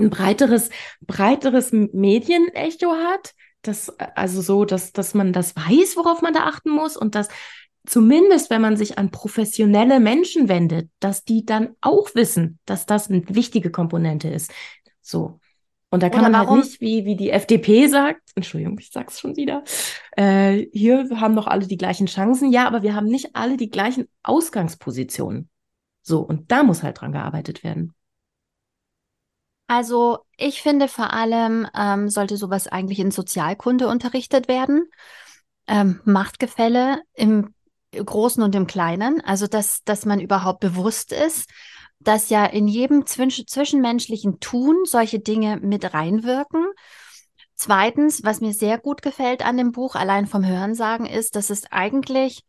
ein breiteres, breiteres Medienecho hat. Das, also so, dass, dass man das weiß, worauf man da achten muss und dass zumindest, wenn man sich an professionelle Menschen wendet, dass die dann auch wissen, dass das eine wichtige Komponente ist. So. Und da kann Oder man halt warum- nicht, wie, wie die FDP sagt, Entschuldigung, ich sag's schon wieder, äh, hier wir haben doch alle die gleichen Chancen. Ja, aber wir haben nicht alle die gleichen Ausgangspositionen. So, und da muss halt dran gearbeitet werden. Also ich finde vor allem ähm, sollte sowas eigentlich in Sozialkunde unterrichtet werden. Ähm, Machtgefälle im Großen und im Kleinen. Also dass, dass man überhaupt bewusst ist, dass ja in jedem zwisch zwischenmenschlichen Tun solche Dinge mit reinwirken. Zweitens, was mir sehr gut gefällt an dem Buch, allein vom Hörensagen, ist, dass es eigentlich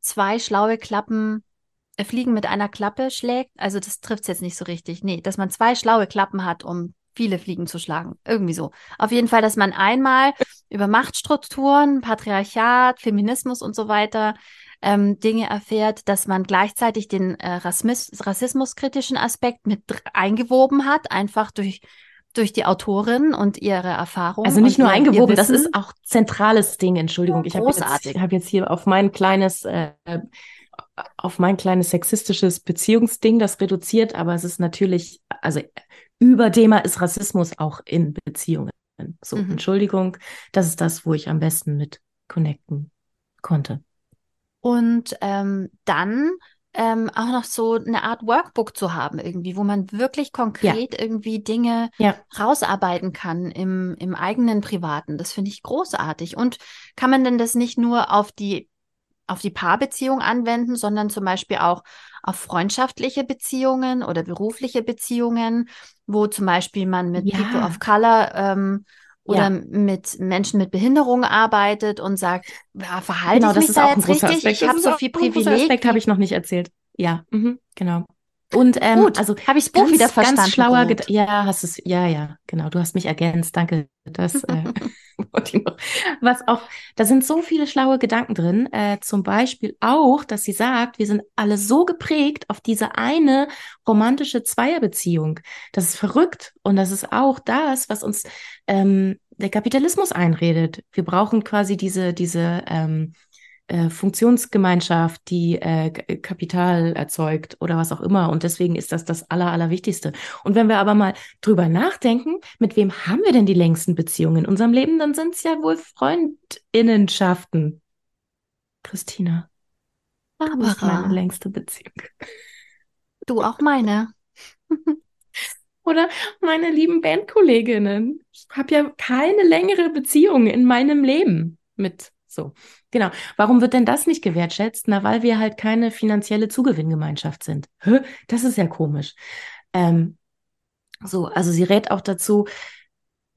zwei schlaue Klappen Fliegen mit einer Klappe schlägt. Also das trifft es jetzt nicht so richtig. Nee, dass man zwei schlaue Klappen hat, um viele Fliegen zu schlagen. Irgendwie so. Auf jeden Fall, dass man einmal über Machtstrukturen, Patriarchat, Feminismus und so weiter ähm, Dinge erfährt, dass man gleichzeitig den äh, Rassismus, rassismuskritischen Aspekt mit eingewoben hat, einfach durch, durch die Autorin und ihre Erfahrung. Also nicht nur eingewoben, das ist auch zentrales Ding. Entschuldigung, ich habe jetzt, hab jetzt hier auf mein kleines, äh, auf mein kleines sexistisches Beziehungsding das reduziert, aber es ist natürlich, also Überthema ist Rassismus auch in Beziehungen. So, Mhm. Entschuldigung, das ist das, wo ich am besten mit connecten konnte. Und ähm, dann ähm, auch noch so eine Art Workbook zu haben, irgendwie, wo man wirklich konkret irgendwie Dinge Ja. rausarbeiten kann im, im eigenen Privaten. Das finde ich großartig. Und kann man denn das nicht nur auf die, auf die Paarbeziehung anwenden, sondern zum Beispiel auch auf freundschaftliche Beziehungen oder berufliche Beziehungen, wo zum Beispiel man mit Ja. People of Color ähm, oder Ja. mit Menschen mit Behinderung arbeitet und sagt, ja, verhalte Genau, ich das mich ist da auch ein jetzt großer richtig? Aspekt. Ich Das habe so viel Privileg. Aspekt habe ich noch nicht erzählt. Ja, mhm, genau. Und ähm, Gut, also habe ich Buch wieder verstanden. ganz schlauer. Ged- ja, hast es, ja, ja, genau. Du hast mich ergänzt, danke. Das äh. (laughs) Was auch, da sind so viele schlaue Gedanken drin. Äh, zum Beispiel auch, dass sie sagt, wir sind alle so geprägt auf diese eine romantische Zweierbeziehung. Das ist verrückt und das ist auch das, was uns ähm, der Kapitalismus einredet. Wir brauchen quasi diese diese ähm, äh, Funktionsgemeinschaft, die äh, Kapital erzeugt oder was auch immer. Und deswegen ist das das Aller, Allerwichtigste. Und wenn wir aber mal drüber nachdenken, mit wem haben wir denn die längsten Beziehungen in unserem Leben, dann sind es ja wohl Freundinnenschaften. Christina, du bist meine Barbara, längste Beziehung. du auch meine. (laughs) Oder meine lieben Bandkolleginnen. Ich habe ja keine längere Beziehung in meinem Leben mit so. Genau. Warum wird denn das nicht gewertschätzt? Na, weil wir halt keine finanzielle Zugewinngemeinschaft sind. Hä? Das ist ja komisch. Ähm, so, also sie rät auch dazu,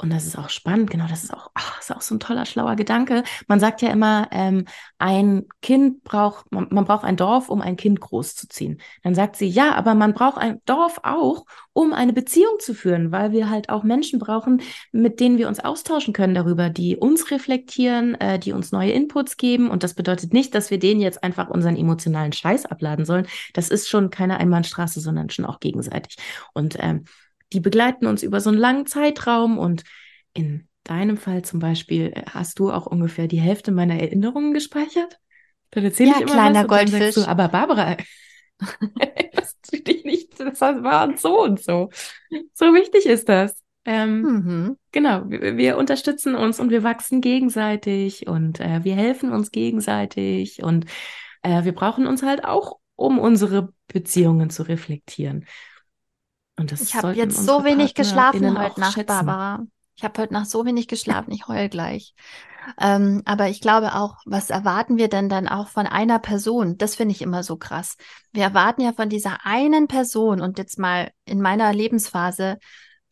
und das ist auch spannend, genau, das ist auch, ach, ist auch so ein toller, schlauer Gedanke. Man sagt ja immer, ähm, ein Kind braucht, man, man braucht ein Dorf, um ein Kind großzuziehen. Dann sagt sie, ja, aber man braucht ein Dorf auch, um eine Beziehung zu führen, weil wir halt auch Menschen brauchen, mit denen wir uns austauschen können darüber, die uns reflektieren, äh, die uns neue Inputs geben. Und das bedeutet nicht, dass wir denen jetzt einfach unseren emotionalen Scheiß abladen sollen. Das ist schon keine Einbahnstraße, sondern schon auch gegenseitig. Und ähm, die begleiten uns über so einen langen Zeitraum und in deinem Fall zum Beispiel äh, hast du auch ungefähr die Hälfte meiner Erinnerungen gespeichert. Dann erzähle Ja, ich immer kleiner was Goldfisch. Du, aber Barbara, (laughs) das tut dich nicht, das war so und so. So wichtig ist das. Ähm, Mhm. Genau, wir, wir unterstützen uns und wir wachsen gegenseitig und äh, wir helfen uns gegenseitig und äh, wir brauchen uns halt auch, um unsere Beziehungen zu reflektieren. Und das Ich habe jetzt so wenig geschlafen heute Nacht, schätzen. Barbara. Ich habe heute Nacht so wenig geschlafen, ich heul gleich. Ähm, aber ich glaube auch, was erwarten wir denn dann auch von einer Person? Das finde ich immer so krass. Wir erwarten ja von dieser einen Person und jetzt mal in meiner Lebensphase,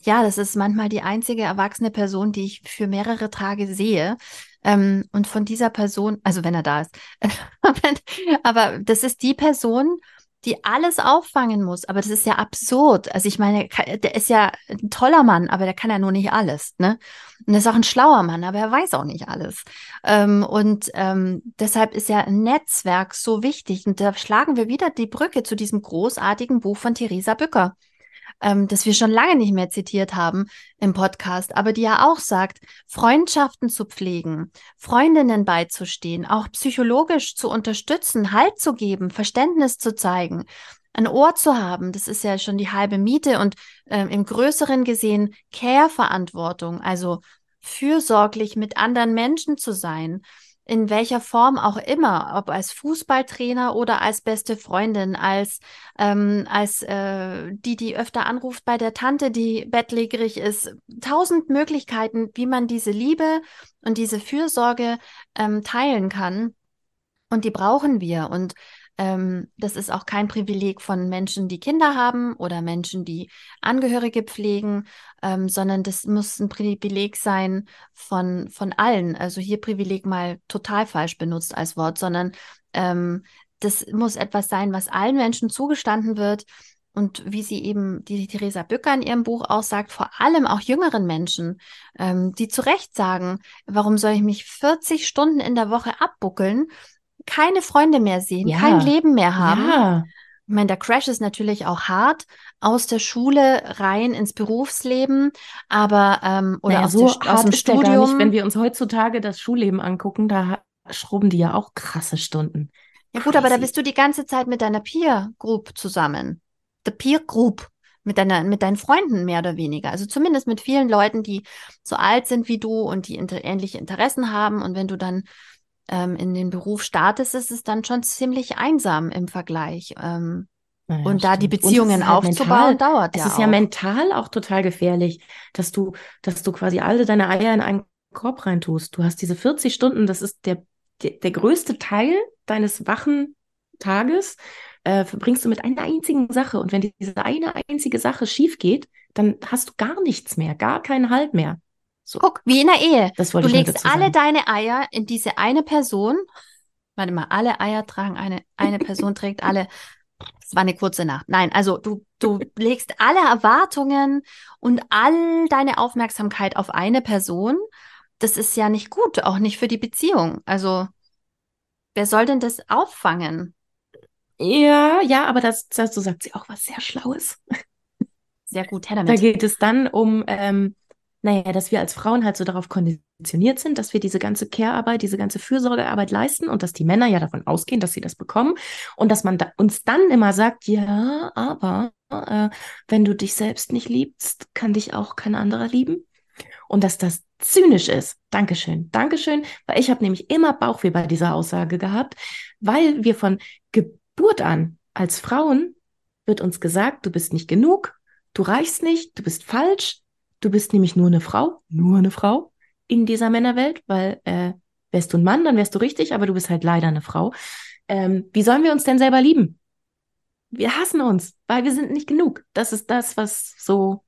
ja, das ist manchmal die einzige erwachsene Person, die ich für mehrere Tage sehe. Ähm, und von dieser Person, also wenn er da ist, (laughs) aber das ist die Person, die alles auffangen muss. Aber das ist ja absurd. Also ich meine, der ist ja ein toller Mann, aber der kann ja nur nicht alles, ne? Und er ist auch ein schlauer Mann, aber er weiß auch nicht alles. Ähm, und ähm, deshalb ist ja ein Netzwerk so wichtig. Und da schlagen wir wieder die Brücke zu diesem großartigen Buch von Theresa Bücker ähm, das wir schon lange nicht mehr zitiert haben im Podcast, aber die ja auch sagt, Freundschaften zu pflegen, Freundinnen beizustehen, auch psychologisch zu unterstützen, Halt zu geben, Verständnis zu zeigen, ein Ohr zu haben, das ist ja schon die halbe Miete und ähm, im Größeren gesehen Care-Verantwortung, also fürsorglich mit anderen Menschen zu sein, in welcher Form auch immer, ob als Fußballtrainer oder als beste Freundin, als, ähm, als äh, die, die öfter anruft bei der Tante, die bettlägerig ist. Tausend Möglichkeiten, wie man diese Liebe und diese Fürsorge ähm, teilen kann. Und die brauchen wir. Und ähm, das ist auch kein Privileg von Menschen, die Kinder haben oder Menschen, die Angehörige pflegen, ähm, sondern das muss ein Privileg sein von, von allen. Also hier Privileg mal total falsch benutzt als Wort, sondern ähm, das muss etwas sein, was allen Menschen zugestanden wird. Und wie sie eben, die Theresa Bücker in ihrem Buch auch sagt, vor allem auch jüngeren Menschen, ähm, die zu Recht sagen, warum soll ich mich 40 Stunden in der Woche abbuckeln? Keine Freunde mehr sehen, ja. kein Leben mehr haben. Ja. Ich meine, der Crash ist natürlich auch hart, aus der Schule rein ins Berufsleben, aber ähm, oder naja, aus, so der, aus dem Studium. nicht. Wenn wir uns heutzutage das Schulleben angucken, da schrubben die ja auch krasse Stunden. Ja gut, Crazy. aber da bist du die ganze Zeit mit deiner Peer Group zusammen. The Peer Group mit deiner, mit deinen Freunden mehr oder weniger. Also zumindest mit vielen Leuten, die so alt sind wie du und die inter ähnliche Interessen haben. Und wenn du dann ähm, in den Beruf startest, ist es dann schon ziemlich einsam im Vergleich. Ähm, naja, und da stimmt. die Beziehungen halt aufzubauen, mental, dauert ja. Es ist auch. ja mental auch total gefährlich, dass du, dass du quasi alle deine Eier in einen Korb reintust. Du hast diese 40 Stunden, das ist der, der, der größte Teil deines wachen Tages, äh, verbringst du mit einer einzigen Sache. Und wenn diese eine einzige Sache schief geht, dann hast du gar nichts mehr, gar keinen Halt mehr. So. Guck, wie in der Ehe. Das wollte du ich legst alle deine Eier in diese eine Person. Warte mal, alle Eier tragen eine, eine Person trägt alle. Das war eine kurze Nacht. Nein, also du, du legst alle Erwartungen und all deine Aufmerksamkeit auf eine Person. Das ist ja nicht gut, auch nicht für die Beziehung. Also, wer soll denn das auffangen? Ja, ja, aber das, so sagt sie auch was sehr Schlaues. Sehr gut, Herr damit. Da geht es dann um ähm, naja, dass wir als Frauen halt so darauf konditioniert sind, dass wir diese ganze Care-Arbeit, diese ganze Fürsorgearbeit leisten und dass die Männer ja davon ausgehen, dass sie das bekommen und dass man da, uns dann immer sagt, ja, aber äh, wenn du dich selbst nicht liebst, kann dich auch kein anderer lieben. Und dass das zynisch ist. Dankeschön, Dankeschön, weil ich habe nämlich immer Bauchweh bei dieser Aussage gehabt, weil wir von Geburt an als Frauen wird uns gesagt, du bist nicht genug, du reichst nicht, du bist falsch, Du bist nämlich nur eine Frau, nur eine Frau in dieser Männerwelt, weil äh, wärst du ein Mann, dann wärst du richtig, aber du bist halt leider eine Frau. Ähm, wie sollen wir uns denn selber lieben? Wir hassen uns, weil wir sind nicht genug. Das ist das, was so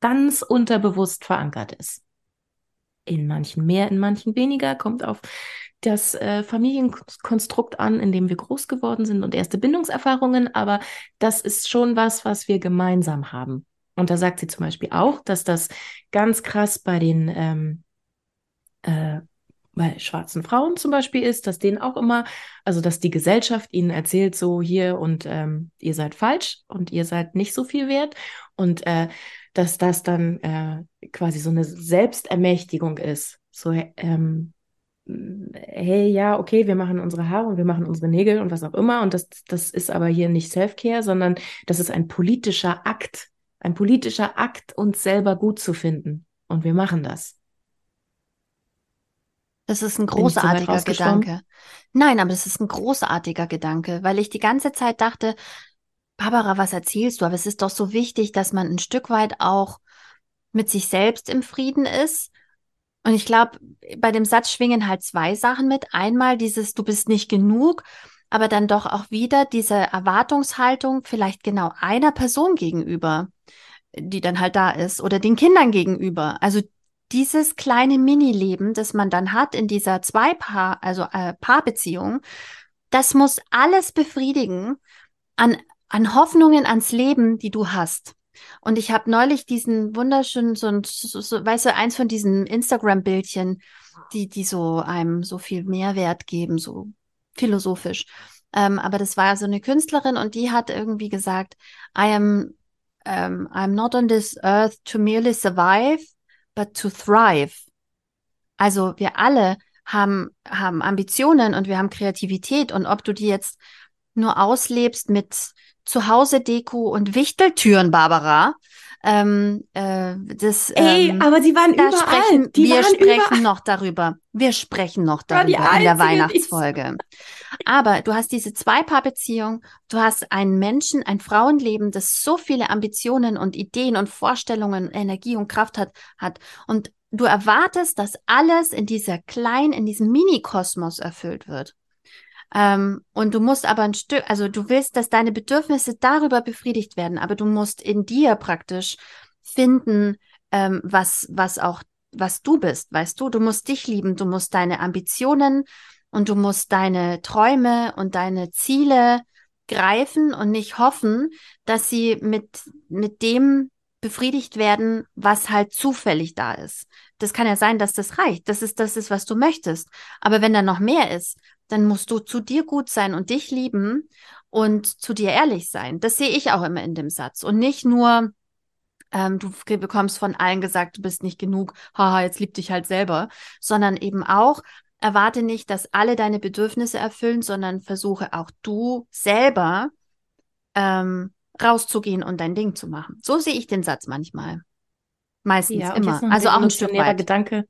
ganz unterbewusst verankert ist. In manchen mehr, in manchen weniger, kommt auf das äh, Familienkonstrukt an, in dem wir groß geworden sind und erste Bindungserfahrungen, aber das ist schon was, was wir gemeinsam haben. Und da sagt sie zum Beispiel auch, dass das ganz krass bei den ähm, äh, bei schwarzen Frauen zum Beispiel ist, dass denen auch immer, also dass die Gesellschaft ihnen erzählt, so hier und ähm, ihr seid falsch und ihr seid nicht so viel wert und äh, dass das dann äh, quasi so eine Selbstermächtigung ist. So, ähm, hey, ja, okay, wir machen unsere Haare und wir machen unsere Nägel und was auch immer und das, das ist aber hier nicht Self-Care, sondern das ist ein politischer Akt, ein politischer Akt, uns selber gut zu finden. Und wir machen das. Das ist ein großartiger Gedanke. Nein, aber das ist ein großartiger Gedanke, weil ich die ganze Zeit dachte, Barbara, was erzählst du? Aber es ist doch so wichtig, dass man ein Stück weit auch mit sich selbst im Frieden ist. Und ich glaube, bei dem Satz schwingen halt zwei Sachen mit. Einmal dieses, du bist nicht genug, aber dann doch auch wieder diese Erwartungshaltung vielleicht genau einer Person gegenüber die dann halt da ist, oder den Kindern gegenüber. Also dieses kleine Mini-Leben, das man dann hat in dieser Zwei-Paar, also äh, Paarbeziehung, das muss alles befriedigen an, an Hoffnungen ans Leben, die du hast. Und ich habe neulich diesen wunderschönen, so, so, so, weißt du, eins von diesen Instagram-Bildchen, die, die so einem so viel Mehrwert geben, so philosophisch. Ähm, aber das war so eine Künstlerin und die hat irgendwie gesagt, I am um, I'm not on this earth to merely survive, but to thrive. Also wir alle haben, haben Ambitionen und wir haben Kreativität und ob du die jetzt nur auslebst mit Zuhause-Deko und Wichteltüren, Barbara. Ähm, äh, das, Ey, ähm, aber sie waren überall. sprechen, die wir waren sprechen überall. noch darüber. Wir sprechen noch die darüber in der die- Weihnachtsfolge. Aber du hast diese Zwei-Paar-Beziehung, du hast einen Menschen, ein Frauenleben, das so viele Ambitionen und Ideen und Vorstellungen, Energie und Kraft hat, hat. Und du erwartest, dass alles in dieser kleinen, in diesem Mini-Kosmos erfüllt wird. Ähm, und du musst aber ein Stück, also du willst, dass deine Bedürfnisse darüber befriedigt werden, aber du musst in dir praktisch finden, ähm, was, was auch, was du bist, weißt du? Du musst dich lieben, du musst deine Ambitionen und du musst deine Träume und deine Ziele greifen und nicht hoffen, dass sie mit, mit dem befriedigt werden, was halt zufällig da ist. Das kann ja sein, dass das reicht. Das ist, das ist, was du möchtest. Aber wenn da noch mehr ist, dann musst du zu dir gut sein und dich lieben und zu dir ehrlich sein. Das sehe ich auch immer in dem Satz. Und nicht nur, ähm, du bekommst von allen gesagt, du bist nicht genug, haha, jetzt lieb dich halt selber, sondern eben auch, erwarte nicht, dass alle deine Bedürfnisse erfüllen, sondern versuche auch du selber ähm, rauszugehen und dein Ding zu machen. So sehe ich den Satz manchmal. Meistens Ja, immer. Also auch ein Stück revolutionärer weit. Gedanke,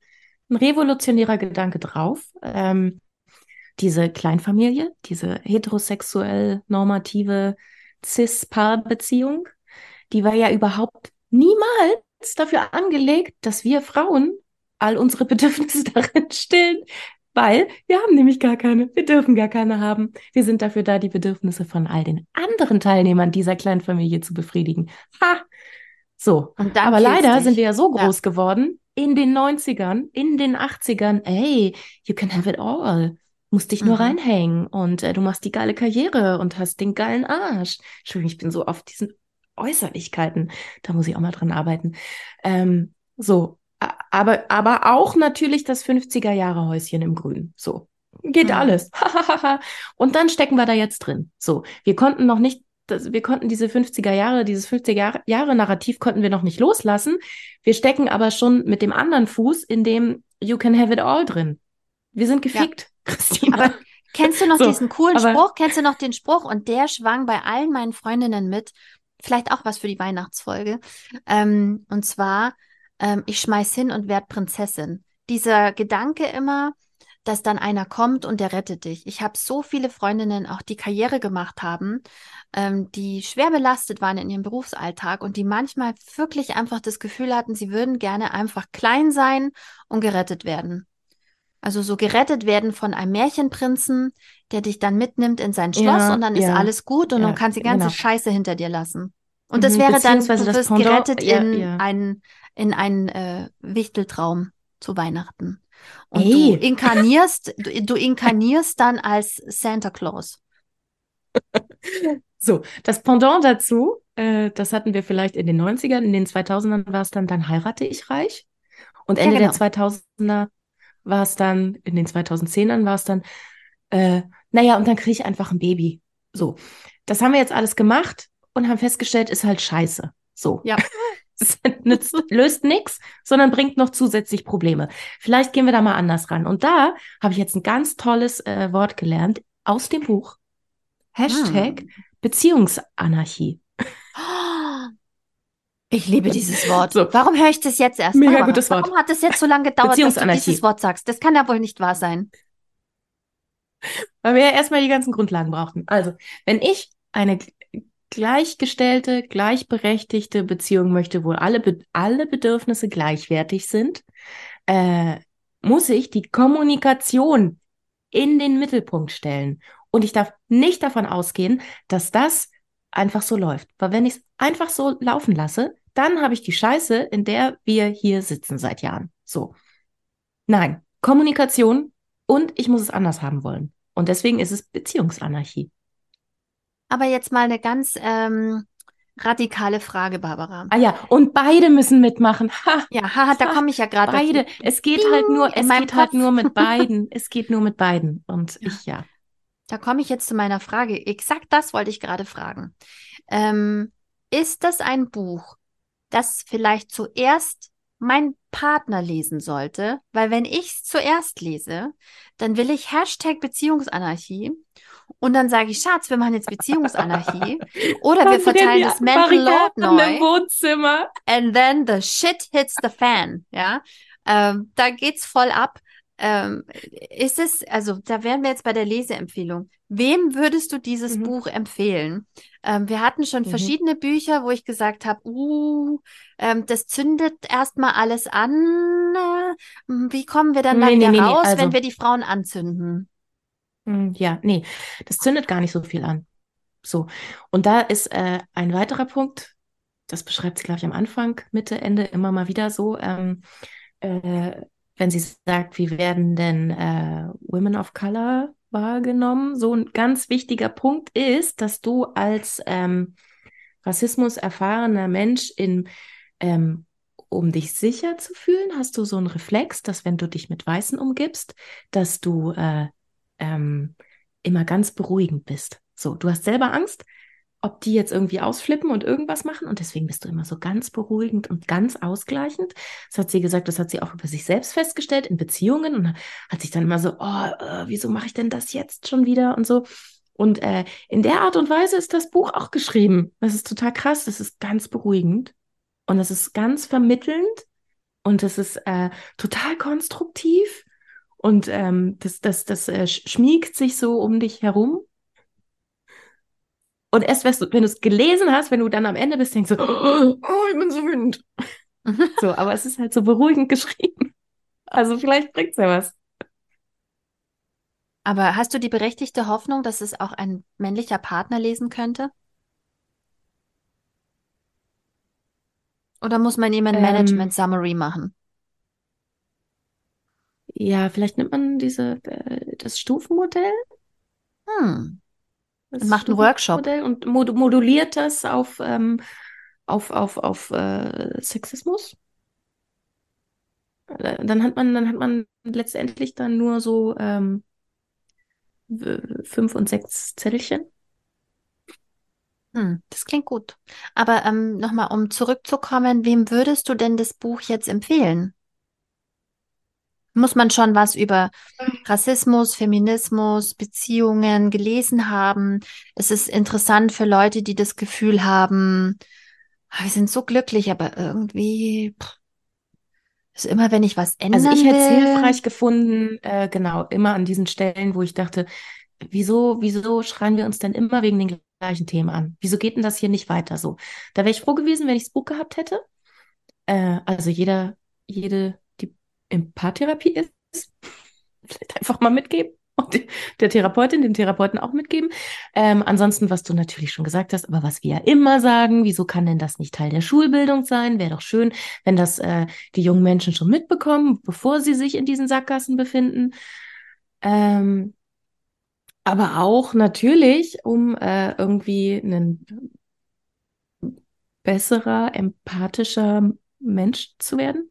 ein revolutionärer Gedanke drauf. Ähm, diese Kleinfamilie, diese heterosexuell normative Cis-Paar-Beziehung, die war ja überhaupt niemals dafür angelegt, dass wir Frauen all unsere Bedürfnisse (laughs) darin stillen, weil wir haben nämlich gar keine, wir dürfen gar keine haben. Wir sind dafür da, die Bedürfnisse von all den anderen Teilnehmern dieser Kleinfamilie zu befriedigen. Ha! So. Aber leider dich. sind wir ja so Ja. groß geworden, in den 90ern, in den 80ern, ey, you can have it all. Musst dich nur Mhm. reinhängen und äh, du machst die geile Karriere und hast den geilen Arsch. Entschuldigung, ich bin so auf diesen Äußerlichkeiten. Da muss ich auch mal dran arbeiten. Ähm, so. Aber, aber auch natürlich das 50er Jahre Häuschen im Grün. So. Geht Mhm. alles. (laughs) und dann stecken wir da jetzt drin. So. Wir konnten noch nicht das, wir konnten diese 50er Jahre, dieses 50er Jahre, Narrativ konnten wir noch nicht loslassen. Wir stecken aber schon mit dem anderen Fuß in dem You can have it all drin. Wir sind gefickt, (laughs) Christina. Aber kennst du noch So, diesen coolen Spruch? Kennst du noch den Spruch? Und der schwang bei allen meinen Freundinnen mit. Vielleicht auch was für die Weihnachtsfolge. Ähm, und zwar, ähm, ich schmeiß hin und werd Prinzessin. Dieser Gedanke immer, dass dann einer kommt und der rettet dich. Ich habe so viele Freundinnen, auch die Karriere gemacht haben, ähm, die schwer belastet waren in ihrem Berufsalltag und die manchmal wirklich einfach das Gefühl hatten, sie würden gerne einfach klein sein und gerettet werden. Also so gerettet werden von einem Märchenprinzen, der dich dann mitnimmt in sein Schloss Ja, und dann ist ja. alles gut und Ja, du kannst die ganze genau. Scheiße hinter dir lassen. Und das Mhm, wäre dann, du wirst gerettet in einen, in einen äh, Wichteltraum zu Weihnachten. Und Ey. du inkarnierst, (laughs) du, du inkarnierst dann als Santa Claus. So, das Pendant dazu, äh, das hatten wir vielleicht in den 90ern, in den 2000ern war es dann, dann heirate ich reich. Und Ja, Ende genau. der 2000er war es dann, in den 2010ern war es dann, äh, naja, und dann kriege ich einfach ein Baby. So, das haben wir jetzt alles gemacht und haben festgestellt, ist halt scheiße. So. Ja. (laughs) (laughs) Nützt, löst nichts, sondern bringt noch zusätzlich Probleme. Vielleicht gehen wir da mal anders ran. Und da habe ich jetzt ein ganz tolles äh, Wort gelernt aus dem Buch. Hashtag Hm. Beziehungsanarchie. (gasps) Ich liebe dieses Wort. So. Warum höre ich das jetzt erst? Mega Barbara? gutes Wort. Warum hat es jetzt so lange gedauert, dass du dieses Wort sagst? Das kann ja wohl nicht wahr sein. Weil wir ja erstmal die ganzen Grundlagen brauchten. Also, wenn ich eine gleichgestellte, gleichberechtigte Beziehung möchte, wo alle, Be alle Bedürfnisse gleichwertig sind, äh, muss ich die Kommunikation in den Mittelpunkt stellen. Und ich darf nicht davon ausgehen, dass das einfach so läuft. Weil wenn ich es einfach so laufen lasse, dann habe ich die Scheiße, in der wir hier sitzen seit Jahren. So. Nein, Kommunikation und ich muss es anders haben wollen. Und deswegen ist es Beziehungsanarchie. Aber jetzt mal eine ganz ähm, radikale Frage, Barbara. Ah ja, und beide müssen mitmachen. Ha, Ja, haha, da Ha, komme ich ja gerade beide. dazu. Es geht Ding, halt nur, es geht halt Kopf. nur mit (laughs) beiden. Es geht nur mit beiden. Und ich ja. Da komme ich jetzt zu meiner Frage. Exakt das wollte ich gerade fragen. Ähm, ist das ein Buch, das vielleicht zuerst mein Partner lesen sollte? Weil wenn ich es zuerst lese, dann will ich Hashtag Beziehungsanarchie Und dann sage ich, Schatz, wir machen jetzt Beziehungsanarchie. (laughs) Oder wir verteilen das Mental Load neu. im Wohnzimmer. And then the shit hits the fan. Ja, ähm, da geht's voll ab. Ähm, ist es, also da wären wir jetzt bei der Leseempfehlung. Wem würdest du dieses Mhm. Buch empfehlen? Ähm, wir hatten schon Mhm. verschiedene Bücher, wo ich gesagt habe, uh, ähm, das zündet erstmal alles an. Äh, Wie kommen wir dann da Nee, nee, wieder nee, nee, raus, wenn also- wir die Frauen anzünden? Hm, Ja, nee, das zündet gar nicht so viel an. So. Und da ist äh, ein weiterer Punkt, das beschreibt sie, glaube ich, am Anfang, Mitte, Ende immer mal wieder so, ähm, äh, wenn sie sagt, wie werden denn äh, Women of Color wahrgenommen? So ein ganz wichtiger Punkt ist, dass du als ähm, Rassismus erfahrener Mensch in ähm, um dich sicher zu fühlen, hast du so einen Reflex, dass wenn du dich mit Weißen umgibst, dass du äh, ähm, immer ganz beruhigend bist. So, du hast selber Angst, ob die jetzt irgendwie ausflippen und irgendwas machen und deswegen bist du immer so ganz beruhigend und ganz ausgleichend. Das hat sie gesagt, das hat sie auch über sich selbst festgestellt in Beziehungen und hat sich dann immer so, oh, äh, wieso mache ich denn das jetzt schon wieder und so. Und äh, in der Art und Weise ist das Buch auch geschrieben. Das ist total krass, das ist ganz beruhigend und das ist ganz vermittelnd und das ist äh, total konstruktiv und ähm, das, das, das äh, sch- schmiegt sich so um dich herum. Und erst wenn du, es gelesen hast, wenn du dann am Ende bist, denkst du, (gasps) oh, ich bin so wütend. (laughs) So, aber es ist halt so beruhigend geschrieben. Also vielleicht bringt's ja was. Aber hast du die berechtigte Hoffnung, dass es auch ein männlicher Partner lesen könnte? Oder muss man ihm ein Ähm. Management Summary machen? Ja, vielleicht nimmt man diese, äh, das Stufenmodell. Hm. Das macht einen Workshop. Und mod moduliert das auf, ähm, auf, auf, auf äh, Sexismus. Äh, Dann hat man, dann hat man letztendlich dann nur so ähm, fünf und sechs Zettelchen. Hm, das klingt gut. Aber ähm, nochmal, um zurückzukommen, wem würdest du denn das Buch jetzt empfehlen? Muss man schon was über Rassismus, Feminismus, Beziehungen gelesen haben? Es ist interessant für Leute, die das Gefühl haben, "Ah, wir sind so glücklich, aber irgendwie pff, ist immer, wenn ich was ändern Also ich hätte es hilfreich gefunden, äh, genau, immer an diesen Stellen, wo ich dachte, wieso, wieso schreien wir uns denn immer wegen den gleichen Themen an? Wieso geht denn das hier nicht weiter so? Da wäre ich froh gewesen, wenn ich das Buch gehabt hätte. Äh, also jeder, jede, in Paartherapie ist, vielleicht einfach mal mitgeben. Und der Therapeutin, dem Therapeuten auch mitgeben. Ähm, ansonsten, was du natürlich schon gesagt hast, aber was wir ja immer sagen, wieso kann denn das nicht Teil der Schulbildung sein? Wäre doch schön, wenn das äh, die jungen Menschen schon mitbekommen, bevor sie sich in diesen Sackgassen befinden. Ähm, aber auch natürlich, um äh, irgendwie ein besserer, empathischer Mensch zu werden,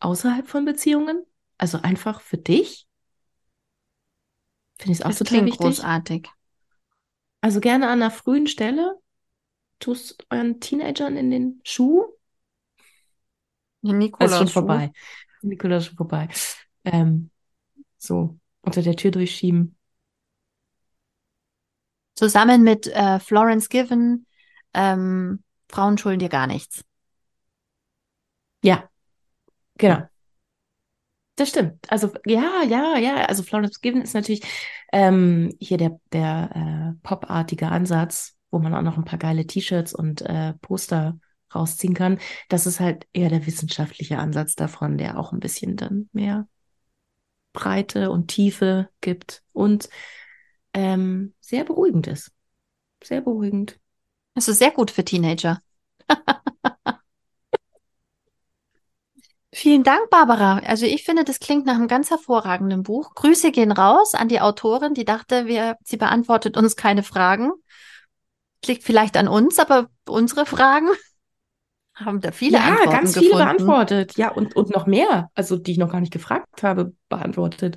außerhalb von Beziehungen. Also einfach für dich. Finde ich es auch Das total wichtig. großartig. Also gerne an einer frühen Stelle. Tust euren Teenagern in den Schuh. Nikolaus ist schon vorbei. Nikolaus ist schon vorbei. Ähm, so, unter der Tür durchschieben. Zusammen mit äh, Florence Given, ähm, Frauen schulden dir gar nichts. Ja, genau. Das stimmt. Also, ja, ja, ja. Also, Florence Given ist natürlich ähm, hier der, der äh, popartige Ansatz, wo man auch noch ein paar geile T-Shirts und äh, Poster rausziehen kann. Das ist halt eher der wissenschaftliche Ansatz davon, der auch ein bisschen dann mehr Breite und Tiefe gibt und ähm, sehr beruhigend ist. Sehr beruhigend. Das ist sehr gut für Teenager. (laughs) Vielen Dank, Barbara. Also ich finde, das klingt nach einem ganz hervorragenden Buch. Grüße gehen raus an die Autorin, die dachte, wir, sie beantwortet uns keine Fragen. Liegt vielleicht an uns, aber unsere Fragen (laughs) haben da viele ja, Antworten ganz viele gefunden. beantwortet. Ja, und, und noch mehr, also die ich noch gar nicht gefragt habe, beantwortet.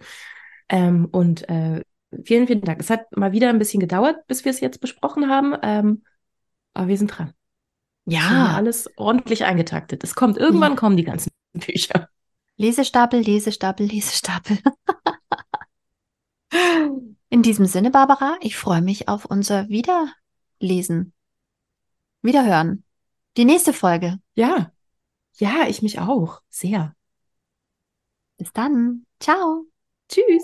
Ähm, und äh, vielen, vielen Dank. Es hat mal wieder ein bisschen gedauert, bis wir es jetzt besprochen haben, ähm, aber wir sind dran. Ja, alles ordentlich eingetaktet. Es kommt, irgendwann kommen die ganzen Bücher. Lesestapel, Lesestapel, Lesestapel. In In diesem Sinne, Barbara, ich freue mich auf unser Wiederlesen. Wiederhören. Die nächste Folge. Ja. Ja, ich mich auch. Sehr. Bis dann. Ciao. Tschüss.